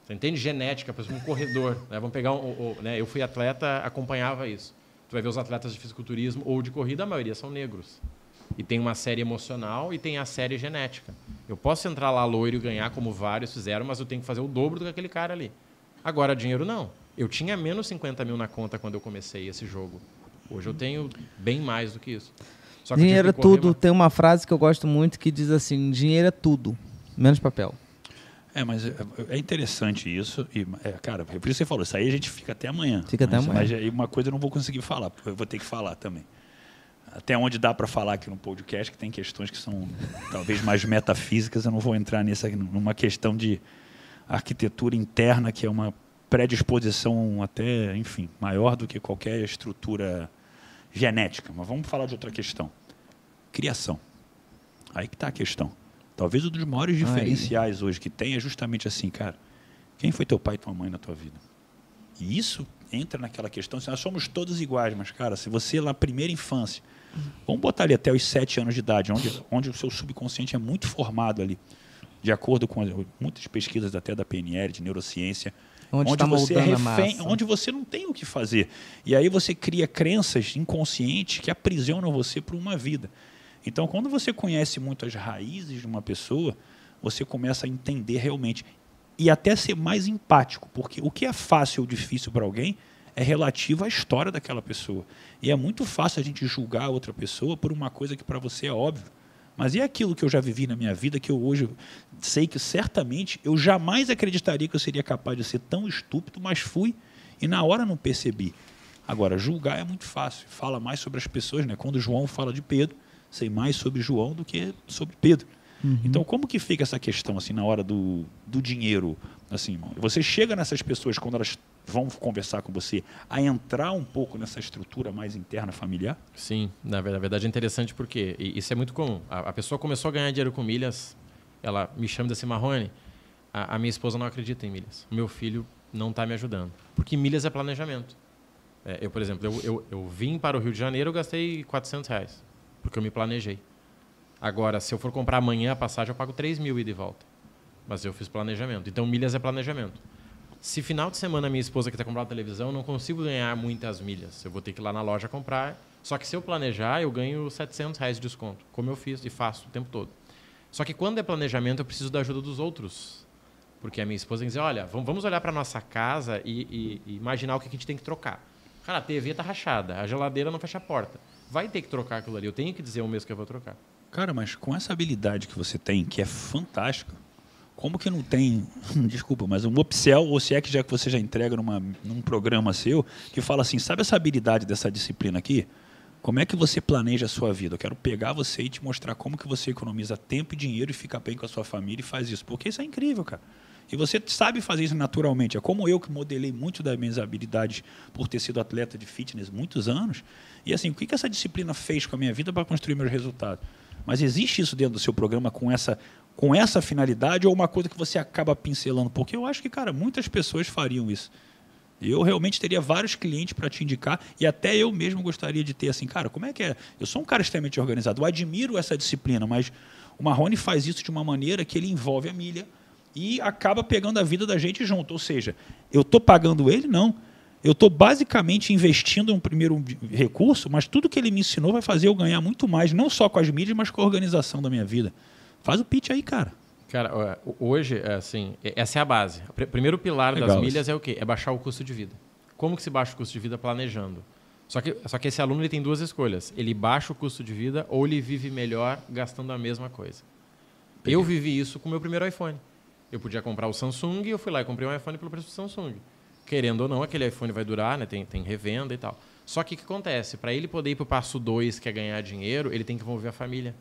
Você entende? Genética, por exemplo, um corredor. [laughs] Né? Vamos pegar um, um, né? Eu fui atleta, acompanhava isso. Tu vai ver os atletas de fisiculturismo ou de corrida, a maioria são negros. E tem uma série emocional e tem a série genética. Eu posso entrar lá loiro e ganhar como vários fizeram, mas eu tenho que fazer o dobro do que aquele cara ali. Agora, dinheiro não. Eu tinha menos 50 mil na conta quando eu comecei esse jogo. Hoje eu tenho bem mais do que isso. Que dinheiro é tudo. Mais. Tem uma frase que eu gosto muito que diz assim: dinheiro é tudo, menos papel. É, mas é, é interessante isso. E, é, cara, por isso que você falou, isso aí a gente fica até amanhã. Fica mas, até amanhã. Mas aí uma coisa eu não vou conseguir falar, eu vou ter que falar também até onde dá para falar aqui no podcast, que tem questões que são talvez mais metafísicas, eu não vou entrar nessa numa questão de arquitetura interna, que é uma predisposição até, enfim, maior do que qualquer estrutura genética. Mas vamos falar de outra questão. Criação. Aí que está a questão. Talvez um dos maiores diferenciais Aí. hoje que tem é justamente assim, cara. Quem foi teu pai e tua mãe na tua vida? E isso entra naquela questão, assim, nós somos todos iguais, mas, cara, se você na primeira infância Vamos botar ali até os sete anos de idade, onde, onde o seu subconsciente é muito formado ali, de acordo com muitas pesquisas até da PNL, de neurociência, onde, onde tá você é refém, onde você não tem o que fazer. E aí você cria crenças inconscientes que aprisionam você por uma vida. Então, quando você conhece muito as raízes de uma pessoa, você começa a entender realmente e até ser mais empático, porque o que é fácil ou difícil para alguém é relativo à história daquela pessoa. E é muito fácil a gente julgar outra pessoa por uma coisa que para você é óbvio. Mas e aquilo que eu já vivi na minha vida que eu hoje sei que certamente eu jamais acreditaria que eu seria capaz de ser tão estúpido, mas fui e na hora não percebi. Agora, julgar é muito fácil. Fala mais sobre as pessoas, né? Quando João fala de Pedro, sei mais sobre João do que sobre Pedro. Uhum. Então, como que fica essa questão assim na hora do, do dinheiro? Assim, você chega nessas pessoas quando elas vão conversar com você a entrar um pouco nessa estrutura mais interna familiar? Sim, na verdade é interessante porque isso é muito comum. A, pessoa começou a ganhar dinheiro com milhas, ela me chama desse Marrone, a, a minha esposa não acredita em milhas. Meu filho não está me ajudando. Porque milhas é planejamento. É, eu, por exemplo, eu, eu, eu, vim para o Rio de Janeiro, eu gastei 400 reais, porque eu me planejei. Agora, se eu for comprar amanhã a passagem, eu pago 3 mil ida e volta. Mas eu fiz planejamento. Então, milhas é planejamento. Se final de semana minha esposa quiser comprar uma televisão, não consigo ganhar muitas milhas. Eu vou ter que ir lá na loja comprar. Só que se eu planejar, eu ganho 700 reais de desconto, como eu fiz e faço o tempo todo. Só que quando é planejamento, eu preciso da ajuda dos outros. Porque a minha esposa diz, olha, vamos olhar para nossa casa e, e, e, imaginar o que a gente tem que trocar. Cara, a TV está rachada, a geladeira não fecha a porta. Vai ter que trocar aquilo ali. Eu tenho que dizer o mês que eu vou trocar. Cara, mas com essa habilidade que você tem, que é fantástica, como que não tem, [laughs] desculpa, mas um upsell, ou se é que já que você já entrega numa, num programa seu, que fala assim, sabe essa habilidade dessa disciplina aqui? Como é que você planeja a sua vida? Eu quero pegar você e te mostrar como que você economiza tempo e dinheiro e fica bem com a sua família e faz isso. Porque isso é incrível, cara. E você sabe fazer isso naturalmente. É como eu que modelei muito das minhas habilidades por ter sido atleta de fitness muitos anos. E assim, o que, que essa disciplina fez com a minha vida para construir meus resultados? Mas existe isso dentro do seu programa com essa, com essa finalidade ou uma coisa que você acaba pincelando? Porque eu acho que, cara, muitas pessoas fariam isso. Eu realmente teria vários clientes para te indicar e até eu mesmo gostaria de ter assim, cara, como é que é? Eu sou um cara extremamente organizado, eu admiro essa disciplina, mas o Marrone faz isso de uma maneira que ele envolve a milha e acaba pegando a vida da gente junto. Ou seja, eu estou pagando ele? Não. Eu estou basicamente investindo um primeiro recurso, mas tudo que ele me ensinou vai fazer eu ganhar muito mais, não só com as mídias, mas com a organização da minha vida. Faz o pitch aí, cara. Cara, hoje, é assim, essa é a base. O primeiro pilar Legal, das milhas é o quê? É baixar o custo de vida. Como que se baixa o custo de vida? Planejando. Só que, só que esse aluno ele tem duas escolhas. Ele baixa o custo de vida ou ele vive melhor gastando a mesma coisa. Eu vivi isso com o meu primeiro iPhone. Eu podia comprar o Samsung e eu fui lá e comprei um iPhone pelo preço do Samsung querendo ou não, aquele iPhone vai durar, né? tem, tem revenda e tal. Só que o que acontece? Para ele poder ir para o passo 2, que é ganhar dinheiro, ele tem que envolver a família.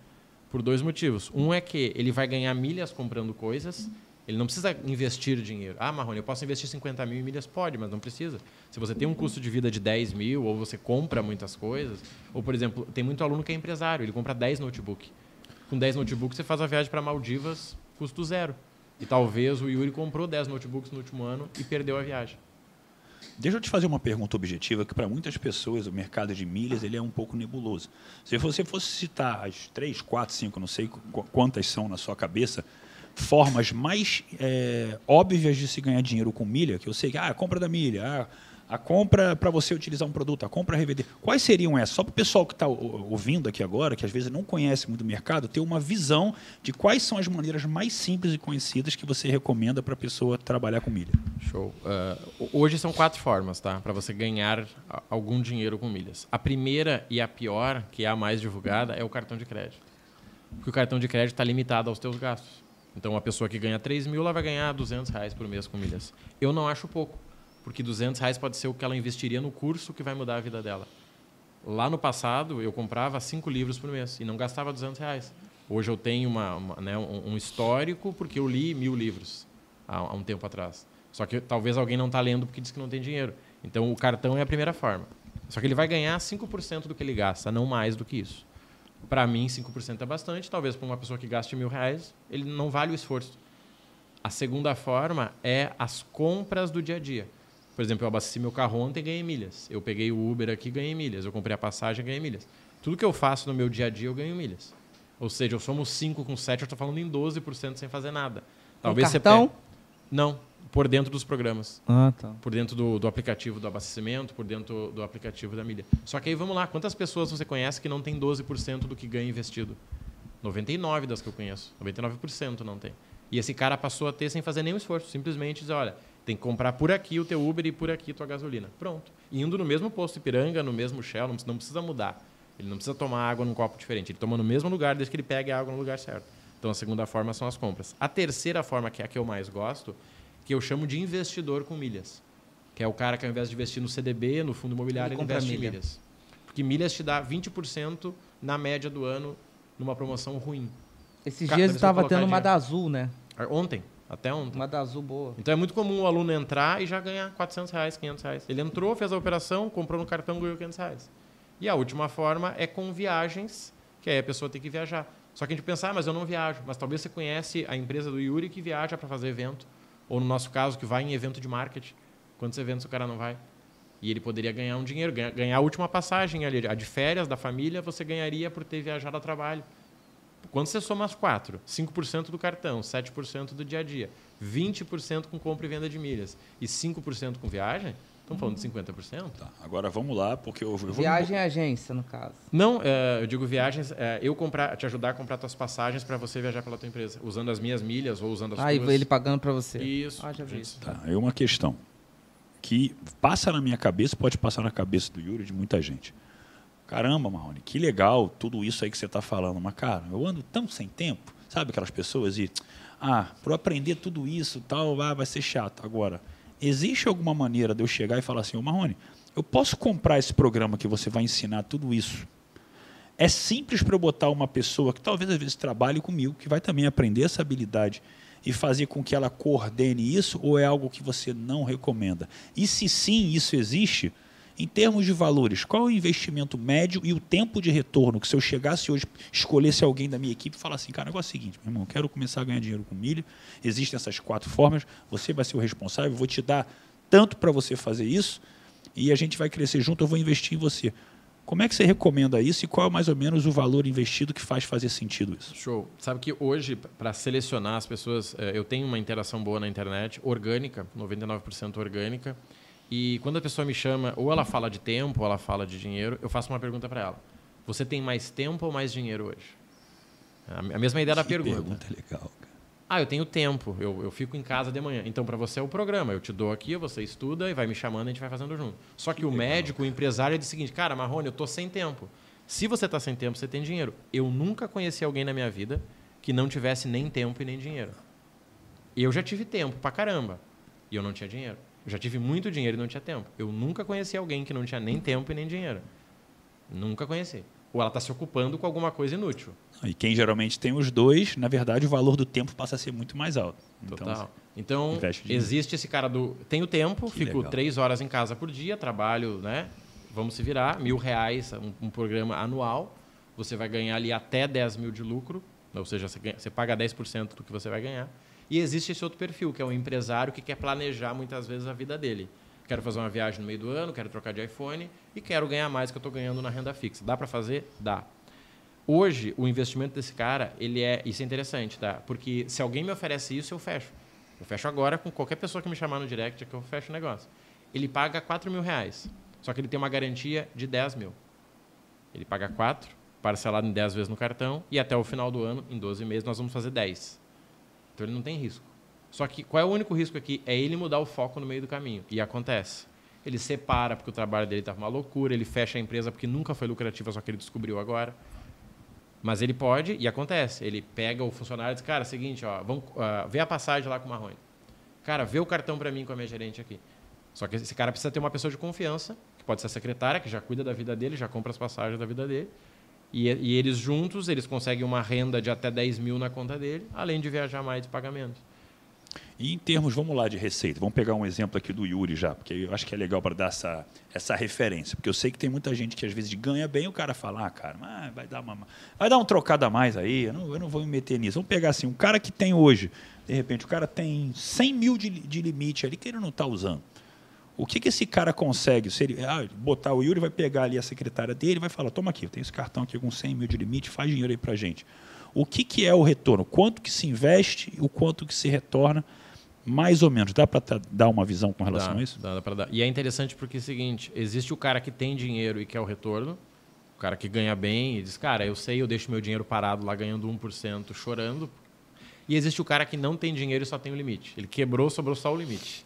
Por dois motivos. Um é que ele vai ganhar milhas comprando coisas, ele não precisa investir dinheiro. Ah, Marrone, eu posso investir 50 mil em milhas? Pode, mas não precisa. Se você tem um custo de vida de 10 mil, ou você compra muitas coisas, ou, por exemplo, tem muito aluno que é empresário, ele compra 10 notebooks. Com 10 notebooks, você faz a viagem para Maldivas, custo zero. E talvez o Yuri comprou 10 notebooks no último ano e perdeu a viagem. Deixa eu te fazer uma pergunta objetiva que para muitas pessoas o mercado de milhas ele é um pouco nebuloso. Se você fosse citar as três, quatro, cinco, não sei quantas são na sua cabeça, formas mais é, óbvias de se ganhar dinheiro com milha, que eu sei que ah, compra da milha, ah, a compra para você utilizar um produto, a compra revender. Quais seriam essas? Só para o pessoal que está ouvindo aqui agora, que às vezes não conhece muito o mercado, ter uma visão de quais são as maneiras mais simples e conhecidas que você recomenda para a pessoa trabalhar com milha. Show. Uh, hoje são quatro formas, tá? Para você ganhar algum dinheiro com milhas. A primeira e a pior, que é a mais divulgada, é o cartão de crédito. Porque o cartão de crédito está limitado aos teus gastos. Então, uma pessoa que ganha 3 mil, ela vai ganhar 200 reais por mês com milhas. Eu não acho pouco porque 200 reais pode ser o que ela investiria no curso que vai mudar a vida dela. Lá no passado, eu comprava cinco livros por mês e não gastava 200 reais. Hoje eu tenho uma, uma né, um, histórico porque eu li mil livros há, há um tempo atrás. Só que talvez alguém não está lendo porque diz que não tem dinheiro. Então o cartão é a primeira forma. Só que ele vai ganhar 5% do que ele gasta, não mais do que isso. Para mim, 5% é bastante. Talvez para uma pessoa que gaste mil reais, ele não vale o esforço. A segunda forma é as compras do dia a dia. Por exemplo, eu abasteci meu carro ontem e ganhei milhas. Eu peguei o Uber aqui e ganhei milhas. Eu comprei a passagem e ganhei milhas. Tudo que eu faço no meu dia a dia, eu ganho milhas. Ou seja, eu somos 5 com 7, eu estou falando em 12% sem fazer nada. Talvez um cartão? você. Não, por dentro dos programas. Ah, tá. Por dentro do, do, aplicativo do abastecimento, por dentro do aplicativo da milha. Só que aí vamos lá, quantas pessoas você conhece que não tem 12% do que ganha investido? 99 das que eu conheço. 99% não tem. E esse cara passou a ter sem fazer nenhum esforço. Simplesmente dizer, olha, tem que comprar por aqui o teu Uber e por aqui a tua gasolina. Pronto. Indo no mesmo posto Ipiranga, no mesmo Shell, não, não precisa mudar. Ele não precisa tomar água num copo diferente. Ele toma no mesmo lugar desde que ele pegue a água no lugar certo. Então a segunda forma são as compras. A terceira forma, que é a que eu mais gosto, que eu chamo de investidor com milhas. Que é o cara que ao invés de investir no CDB, no fundo imobiliário, ele, ele investe milha. em milhas. Porque milhas te dá 20% na média do ano numa promoção ruim. Esses dias estava tendo uma da Azul, né? Ontem. Até ontem. Uma da Azul boa. Então é muito comum o aluno entrar e já ganhar 400 reais, 500 reais. Ele entrou, fez a operação, comprou no cartão, ganhou 500 reais. E a última forma é com viagens, que aí a pessoa tem que viajar. Só que a gente pensa, ah, mas eu não viajo. Mas talvez você conhece a empresa do Yuri que viaja para fazer evento. Ou no nosso caso, que vai em evento de marketing. Quantos eventos o cara não vai? E ele poderia ganhar um dinheiro, ganhar a última passagem ali, a de férias da família, você ganharia por ter viajado a trabalho. Quando você soma as quatro, 5% do cartão, 7% do dia a dia, 20% com compra e venda de milhas e 5% com viagem, estamos falando de 50%. Tá. Agora vamos lá, porque eu, eu vou... Viagem agência, no caso. Não, é, eu digo viagens, é, eu comprar, te ajudar a comprar suas passagens para você viajar pela tua empresa, usando as minhas milhas ou usando as ah, tuas. Ah, e ele pagando para você. Isso. Ah, já vi isso. Tá, é uma questão que passa na minha cabeça, pode passar na cabeça do Yuri de muita gente. Caramba, Marrone, que legal tudo isso aí que você está falando. Mas, cara, eu ando tão sem tempo. Sabe aquelas pessoas e... Ah, para aprender tudo isso tal, ah, vai ser chato. Agora, existe alguma maneira de eu chegar e falar assim, ô Marrone, eu posso comprar esse programa que você vai ensinar tudo isso? É simples para eu botar uma pessoa que talvez às vezes trabalhe comigo, que vai também aprender essa habilidade e fazer com que ela coordene isso, ou é algo que você não recomenda? E se sim, isso existe, em termos de valores, qual é o investimento médio e o tempo de retorno? Que se eu chegasse hoje, escolhesse alguém da minha equipe e falasse assim, cara, o negócio é o seguinte, meu irmão, quero começar a ganhar dinheiro com milho, existem essas quatro formas, você vai ser o responsável, vou te dar tanto para você fazer isso, e a gente vai crescer junto, eu vou investir em você. Como é que você recomenda isso e qual é mais ou menos o valor investido que faz fazer sentido isso? Show. Sabe que hoje, para selecionar as pessoas, eh, eu tenho uma interação boa na internet, orgânica, 99% orgânica. E quando a pessoa me chama, ou ela fala de tempo, ou ela fala de dinheiro, eu faço uma pergunta para ela. Você tem mais tempo ou mais dinheiro hoje? A mesma ideia que da pergunta. pergunta legal. Ah, eu tenho tempo, eu, eu fico em casa de manhã. Então, para você é o programa. Eu te dou aqui, você estuda e vai me chamando e a gente vai fazendo junto. Só que, que o legal, médico, cara. o empresário, diz o seguinte: cara, Marrone, eu tô sem tempo. Se você está sem tempo, você tem dinheiro. Eu nunca conheci alguém na minha vida que não tivesse nem tempo e nem dinheiro. Eu já tive tempo pra caramba e eu não tinha dinheiro. Eu já tive muito dinheiro e não tinha tempo. Eu nunca conheci alguém que não tinha nem tempo e nem dinheiro. Nunca conheci ou ela está se ocupando com alguma coisa inútil. E quem geralmente tem os dois, na verdade, o valor do tempo passa a ser muito mais alto. Total. Então, então existe esse cara do. Tenho tempo, que fico legal. três horas em casa por dia, trabalho, né? Vamos se virar, mil reais, um, um, programa anual. Você vai ganhar ali até 10 mil de lucro, ou seja, você, ganha, você paga 10% do que você vai ganhar. E existe esse outro perfil, que é o empresário que quer planejar muitas vezes a vida dele quero fazer uma viagem no meio do ano, quero trocar de iPhone e quero ganhar mais que eu estou ganhando na renda fixa. Dá para fazer? Dá. Hoje, o investimento desse cara, ele é, isso é interessante, tá? Porque se alguém me oferece isso, eu fecho. Eu fecho agora com qualquer pessoa que me chamar no direct que eu fecho o negócio. Ele paga 4 mil reais, só que ele tem uma garantia de 10 mil. Ele paga 4, parcelado em 10 vezes no cartão, e até o final do ano, em 12 meses, nós vamos fazer 10. Então ele não tem risco. Só que qual é o único risco aqui? É ele mudar o foco no meio do caminho. E acontece. Ele separa porque o trabalho dele estava uma loucura, ele fecha a empresa porque nunca foi lucrativa, só que ele descobriu agora. Mas ele pode, e acontece. Ele pega o funcionário e diz: Cara, seguinte, ó, vamos, uh, vê a passagem lá com o Marrone. Cara, vê o cartão para mim com a minha gerente aqui. Só que esse cara precisa ter uma pessoa de confiança, que pode ser a secretária, que já cuida da vida dele, já compra as passagens da vida dele. E, e eles juntos, eles conseguem uma renda de até 10 mil na conta dele, além de viajar mais de pagamento. E em termos, vamos lá, de receita, vamos pegar um exemplo aqui do Yuri já, porque eu acho que é legal para dar essa, essa referência. Porque eu sei que tem muita gente que às vezes ganha bem, o cara fala, ah, cara, ah, vai, dar uma, vai dar um trocado a mais aí, eu não, eu não vou me meter nisso. Vamos pegar assim, um cara que tem hoje, de repente, o cara tem 100 mil de, de limite ali que ele não está usando. O que, que esse cara consegue? Se ele ah, botar o Yuri, vai pegar ali a secretária dele vai falar, toma aqui, eu tenho esse cartão aqui com 100 mil de limite, faz dinheiro aí para gente. O que, que é o retorno? Quanto que se investe e o quanto que se retorna mais ou menos, dá para dar uma visão com relação dá, a isso? Dá, dá para dar. E é interessante porque é o seguinte: existe o cara que tem dinheiro e quer o retorno, o cara que ganha bem e diz, cara, eu sei, eu deixo meu dinheiro parado lá ganhando 1%, chorando. E existe o cara que não tem dinheiro e só tem o limite. Ele quebrou, sobrou só o limite.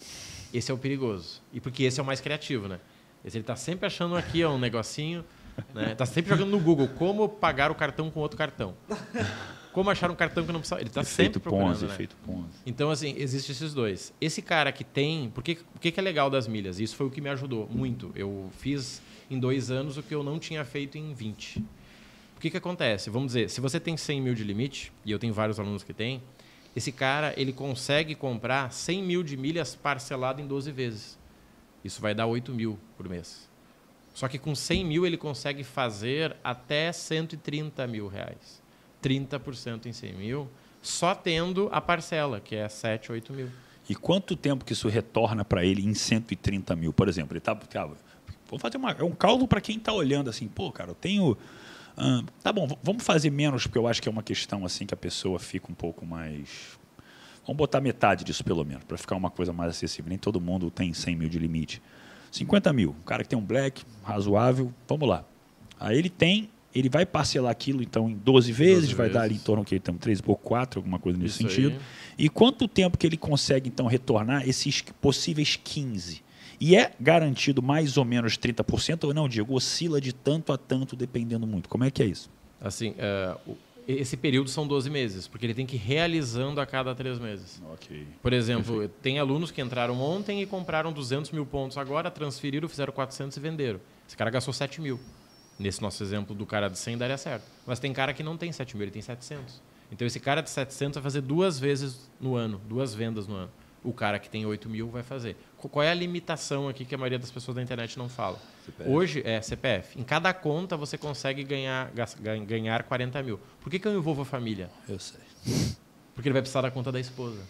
Esse é o perigoso. E porque esse é o mais criativo, né? Esse ele está sempre achando aqui ó, um negocinho, né? Tá sempre jogando no Google como pagar o cartão com outro cartão. Como achar um cartão que não precisa. Ele está sempre procurando. Ponzi, né? Efeito Ponzi. Então, assim, existem esses dois. Esse cara que tem. Por que, por que é legal das milhas? Isso foi o que me ajudou muito. Eu fiz em dois anos o que eu não tinha feito em 20. O que, que acontece? Vamos dizer, se você tem 100 mil de limite, e eu tenho vários alunos que têm, Esse cara, ele consegue comprar 100 mil de milhas parcelado em 12 vezes. Isso vai dar 8 mil por mês. Só que com 100 mil ele consegue fazer até 130 mil reais. 30% em 100 mil, só tendo a parcela, que é 7, 8 mil. E quanto tempo que isso retorna para ele em 130 mil, por exemplo? Ele está Vamos fazer uma, é um cálculo para quem está olhando assim, pô, cara, eu tenho. Hum, tá bom, vamos fazer menos, porque eu acho que é uma questão assim que a pessoa fica um pouco mais. Vamos botar metade disso, pelo menos, para ficar uma coisa mais acessível. Nem todo mundo tem 100 mil de limite. 50 mil, um cara que tem um black razoável, vamos lá. Aí ele tem, ele vai parcelar aquilo então em 12 vezes, 12 vai vezes. dar ali em torno que então 3 por 4, alguma coisa nesse Isso sentido. Aí. E quanto tempo que ele consegue então retornar esses possíveis 15? E é garantido mais ou menos 30% ou não, Diego? Oscila de tanto a tanto, dependendo muito. Como é que é isso? Assim, uh, esse período são 12 meses, porque ele tem que ir realizando a cada três meses. Okay. Por exemplo, Perfeito. tem alunos que entraram ontem e compraram 200 mil pontos agora, transferiram, fizeram 400 e venderam. Esse cara gastou 7 mil. Nesse nosso exemplo do cara de 100 daria certo. Mas tem cara que não tem 7 mil, ele tem 700. Então esse cara de 700 vai fazer duas vezes no ano, duas vendas no ano o cara que tem 8 mil vai fazer. Qual é a limitação aqui que a maioria das pessoas da internet não fala? CPF. Hoje é CPF. Em cada conta você consegue ganhar, ganhar 40 mil. Por que, que eu envolvo a família? Eu sei. Porque ele vai precisar da conta da esposa.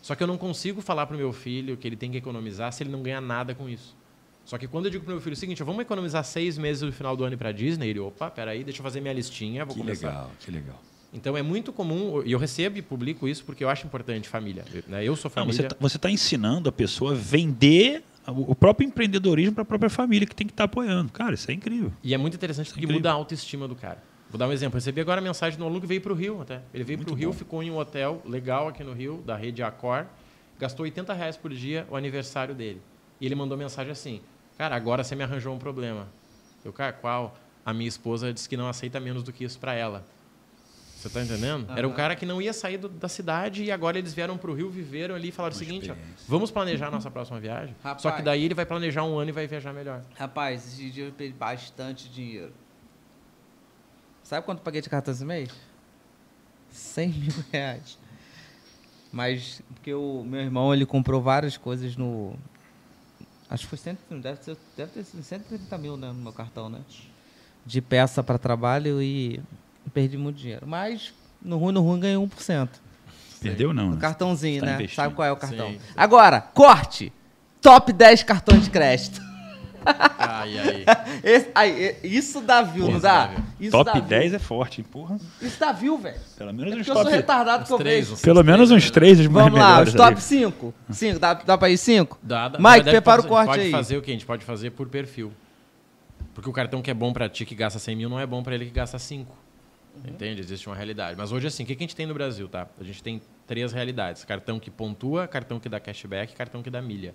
Só que eu não consigo falar para o meu filho que ele tem que economizar se ele não ganha nada com isso. Só que quando eu digo para o meu filho o seguinte, vamos economizar seis meses no final do ano para Disney, ele, opa, peraí, deixa eu fazer minha listinha, vou que começar. legal, que legal. Então é muito comum, e eu recebo e publico isso porque eu acho importante família. Né? Eu sou família. Não, você está tá ensinando a pessoa a vender o próprio empreendedorismo para a própria família que tem que estar tá apoiando. Cara, isso é incrível. E é muito interessante isso é porque é muda a autoestima do cara. Vou dar um exemplo. Eu recebi agora a mensagem do aluno que veio para o Rio até. Ele veio para o Rio, ficou em um hotel legal aqui no Rio, da rede Accor, gastou 80 reais por dia o aniversário dele. E ele mandou mensagem assim: Cara, agora você me arranjou um problema. Eu, cara, qual? A minha esposa disse que não aceita menos do que isso para ela. Você está entendendo? Uhum. Era um cara que não ia sair do, da cidade e agora eles vieram para o Rio, viveram ali e falaram Uma o seguinte: ó, vamos planejar a nossa próxima viagem. Rapaz, Só que daí ele vai planejar um ano e vai viajar melhor. Rapaz, esse dia eu perdi bastante dinheiro. Sabe quanto eu paguei de cartão esse mês? 100 mil reais. Mas, porque o meu irmão ele comprou várias coisas no. Acho que foi 100, deve, ter, deve ter sido 130 mil né, no meu cartão, né? De peça para trabalho e perdi muito dinheiro. Mas no ruim, no ruim, ganhei 1%. Perdeu não, né? cartãozinho, tá né? Investindo. Sabe qual é o cartão. Sim, sim. Agora, corte. Top 10 cartões de crédito. Ai, ai. [laughs] Esse, ai isso dá view, não dá? Isso top dá 10 view. é forte, porra. Isso dá view, velho. Pelo menos é uns top... Eu sou retardado que eu vejo. Pelo menos uns 3 os mais Vamos lá, os top 5. 5, [laughs] dá, dá pra ir 5? Dá, dá. Mike, prepara o corte pode aí. Pode fazer o que? A gente pode fazer por perfil. Porque o cartão que é bom pra ti, que gasta 100 mil, não é bom pra ele que gasta 5. Uhum. Entende? Existe uma realidade. Mas hoje, assim, o que a gente tem no Brasil, tá? A gente tem três realidades: cartão que pontua, cartão que dá cashback, cartão que dá milha.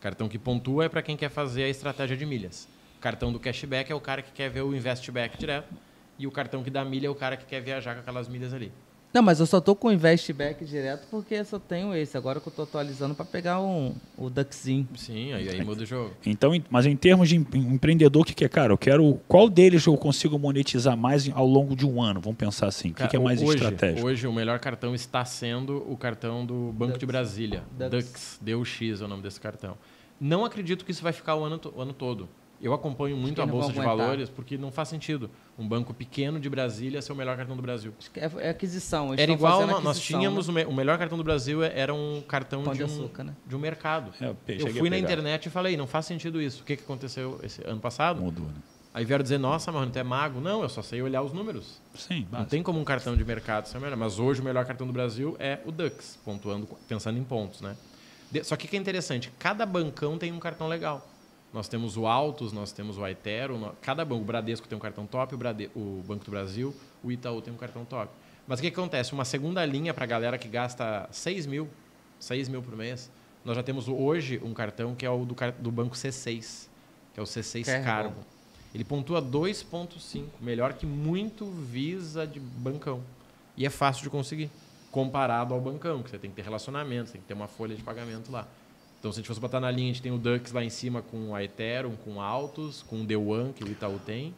Cartão que pontua é para quem quer fazer a estratégia de milhas. Cartão do cashback é o cara que quer ver o investback direto. E o cartão que dá milha é o cara que quer viajar com aquelas milhas ali. Não, mas eu só tô com o investback direto porque eu só tenho esse. Agora que eu tô atualizando para pegar um, o Duckzinho. Sim, aí, aí muda o jogo. Então, mas em termos de empreendedor, o que, que é, cara? Eu quero. Qual deles eu consigo monetizar mais ao longo de um ano? Vamos pensar assim. O que, que, é mais hoje, estratégico? Hoje, o melhor cartão está sendo o cartão do Banco Dux. de Brasília. Dux. Dux. DUX é o nome desse cartão. Não acredito que isso vai ficar o ano, o ano todo. Eu acompanho muito a Bolsa de Valores porque não faz sentido um banco pequeno de Brasília ser o melhor cartão do Brasil. É, é aquisição. Era igual, aquisição, nós tínhamos, né? o melhor cartão do Brasil era um cartão de, de, um, açúcar, né? de um mercado. É, eu, eu fui na internet e falei, não faz sentido isso. O que, que aconteceu esse ano passado? Mudou, né? Aí vieram dizer, nossa, mano, tu é mago. Não, eu só sei olhar os números. Sim, Não básico. tem como um cartão de mercado ser melhor. Mas hoje o melhor cartão do Brasil é o Dux, pontuando, pensando em pontos, né? Só que o que é interessante, cada bancão tem um cartão legal. Nós temos o Altos, nós temos o Aitero, cada banco, o Bradesco tem um cartão top, o, Brade, o Banco do Brasil, o Itaú tem um cartão top. Mas o que acontece? Uma segunda linha para a galera que gasta 6 mil, 6 mil por mês, nós já temos hoje um cartão que é o do, do banco C6, que é o C6 é Carbo. Ele pontua 2,5, melhor que muito Visa de bancão. E é fácil de conseguir, comparado ao bancão, que você tem que ter relacionamento, tem que ter uma folha de pagamento lá. Então, se a gente fosse botar na linha, a gente tem o Dux lá em cima com a Ethereum, com Altos, com o The One, que o Itaú tem,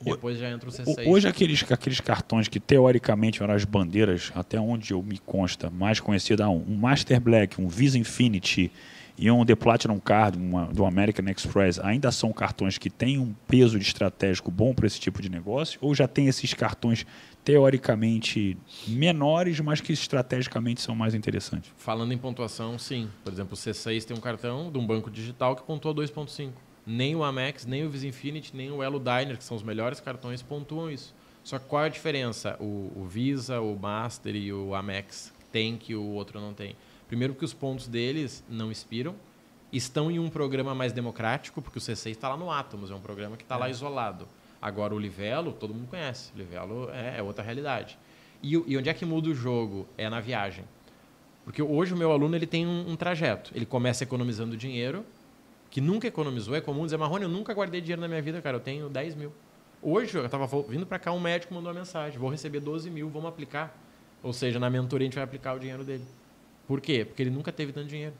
Depois já entra o C6. Hoje, aqueles, aqueles cartões que teoricamente eram as bandeiras, até onde eu me consta, mais conhecida, um, um Master Black, um Visa Infinity e um The Platinum Card uma, do American Express, ainda são cartões que têm um peso de estratégico bom para esse tipo de negócio? Ou já tem esses cartões teoricamente menores, mas que estrategicamente são mais interessantes? Falando em pontuação, sim. Por exemplo, o C6 tem um cartão de um banco digital que pontua 2.5 nem o Amex, nem o Visa Infinity, nem o Elo Diner, que são os melhores cartões, pontuam isso. Só que qual é a diferença? O, o Visa, o Master e o Amex tem que o outro não tem. Primeiro que os pontos deles não expiram, estão em um programa mais democrático, porque o C6 está lá no Atomos, é um programa que está é. lá isolado. Agora o Livelo, todo mundo conhece. O Livelo é, é outra realidade. E, e, onde é que muda o jogo? É na viagem. Porque hoje o meu aluno ele tem um, um trajeto. Ele começa economizando dinheiro, que nunca economizou, é comum dizer, Marrone, eu nunca guardei dinheiro na minha vida, cara, eu tenho 10 mil. Hoje, eu estava vindo para cá, um médico mandou uma mensagem, vou receber 12 mil, vamos aplicar. Ou seja, na mentoria a gente vai aplicar o dinheiro dele. Por quê? Porque ele nunca teve tanto dinheiro.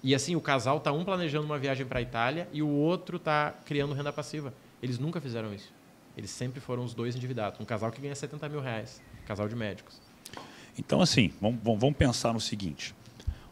E assim, o casal tá um planejando uma viagem para a Itália e o outro tá criando renda passiva. Eles nunca fizeram isso. Eles sempre foram os dois endividados. Um casal que ganha 70 mil reais. Casal de médicos. Então, assim, vamos, vamos pensar no seguinte.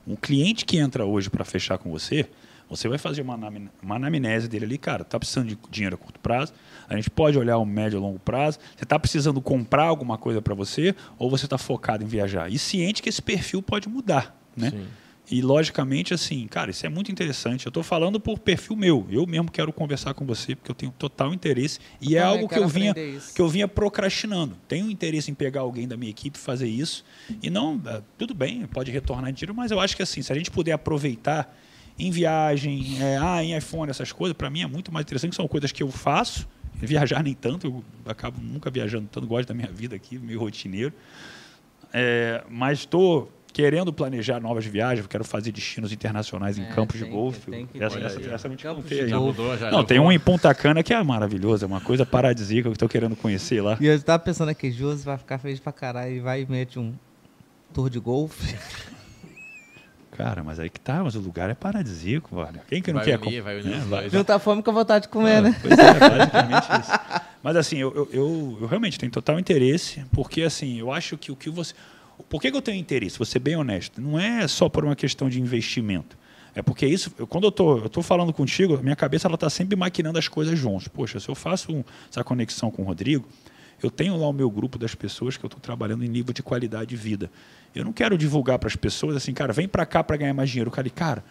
Um cliente que entra hoje para fechar com você, você vai fazer uma, uma anamnese dele ali, cara, tá precisando de dinheiro a curto prazo, a gente pode olhar o médio e longo prazo, você está precisando comprar alguma coisa para você ou você está focado em viajar? E ciente que esse perfil pode mudar, né? Sim. E logicamente, assim, cara, isso é muito interessante. Eu estou falando por perfil meu. Eu mesmo quero conversar com você porque eu tenho total interesse e eu é algo que eu vinha que eu vinha procrastinando. Tenho interesse em pegar alguém da minha equipe fazer isso e não, é, tudo bem, pode retornar em tiro, mas eu acho que assim, se a gente puder aproveitar em viagem, é, ah, em iPhone, essas coisas, para mim é muito mais interessante, são coisas que eu faço. Viajar nem tanto, eu acabo nunca viajando tanto, gosto da minha vida aqui, meio rotineiro. É, mas estou querendo planejar novas viagens, quero fazer destinos internacionais em é, campos tem, de golfe. Essa, essa, essa, não te contei Já mudou, já não, tem um em Punta Cana que é maravilhoso, é uma coisa paradisíaca que estou querendo conhecer lá. E eu estava pensando aqui, Júlio vai ficar feliz pra caralho e vai e mete um tour de golfe. [laughs] Cara, mas aí que tá, mas o lugar é paradisíaco, velho. Quem que não vai quer unir, vai unir, é, vai. Juntar fome com a vontade de comer, ah, né? Pois é, basicamente isso. [laughs] Mas assim, eu, eu, eu, eu, realmente tenho total interesse, porque assim, eu acho que o que você. Por que, que eu tenho interesse? Vou ser bem honesto. Não é só por uma questão de investimento. É porque isso, eu, quando eu tô, eu tô falando contigo, minha cabeça ela tá sempre maquinando as coisas juntos. Poxa, se eu faço um, essa conexão com o Rodrigo, eu tenho lá o meu grupo das pessoas que eu estou trabalhando em nível de qualidade de vida. Eu não quero divulgar para as pessoas assim, cara, vem para cá para ganhar mais dinheiro. O cara, cara,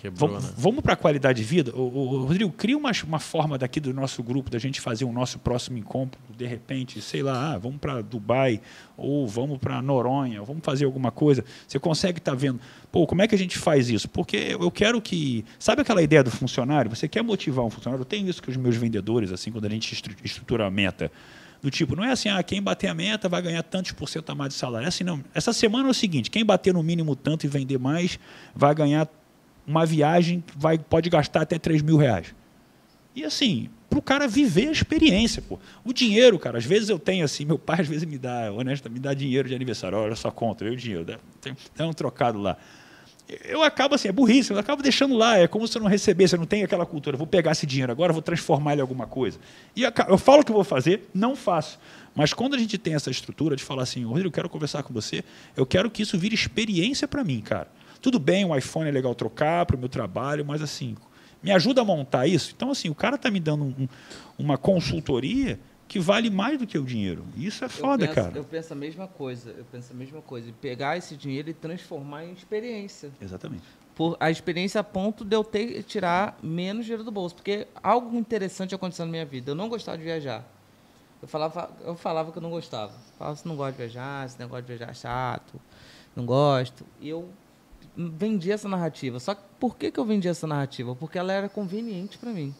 Quebrou, vamos, né? vamos para a qualidade de vida. O, o, Rodrigo, cria uma, uma forma daqui do nosso grupo da gente fazer o nosso próximo encontro, de repente, sei lá, ah, vamos para Dubai ou vamos para Noronha, vamos fazer alguma coisa. Você consegue estar tá vendo, pô, como é que a gente faz isso? Porque eu quero que, sabe aquela ideia do funcionário? Você quer motivar um funcionário? Eu tenho isso com os meus vendedores, assim, quando a gente estrutura a meta. Do tipo, não é assim, ah, quem bater a meta vai ganhar tantos por cento a mais de salário. É assim, não. Essa semana é o seguinte: quem bater no mínimo tanto e vender mais vai ganhar uma viagem, vai, pode gastar até 3 mil reais. E assim, para o cara viver a experiência. Pô. O dinheiro, cara, às vezes eu tenho assim, meu pai às vezes me dá, honesto, me dá dinheiro de aniversário, olha só conta, eu dinheiro, tem, tem um trocado lá eu acabo assim, é burrice, eu acabo deixando lá, é como se eu não recebesse, eu não tenho aquela cultura, vou pegar esse dinheiro agora, vou transformar ele em alguma coisa. E eu falo que vou fazer, não faço. Mas quando a gente tem essa estrutura de falar assim, Rodrigo, eu quero conversar com você, eu quero que isso vire experiência para mim, cara. Tudo bem, o iPhone é legal trocar para o meu trabalho, mas assim, me ajuda a montar isso. Então, assim, o cara está me dando um, uma consultoria que vale mais do que o dinheiro. Isso é foda, eu penso, cara. Eu penso a mesma coisa. Eu penso a mesma coisa. Pegar esse dinheiro e transformar em experiência. Exatamente. Por a experiência a ponto de eu ter tirar menos dinheiro do bolso. Porque algo interessante aconteceu na minha vida. Eu não gostava de viajar. Eu falava, eu falava que eu não gostava. Eu falava, você não gosta de viajar, esse negócio de viajar é chato, não gosto. E eu vendi essa narrativa. Só que por que, que eu vendi essa narrativa? Porque ela era conveniente para mim.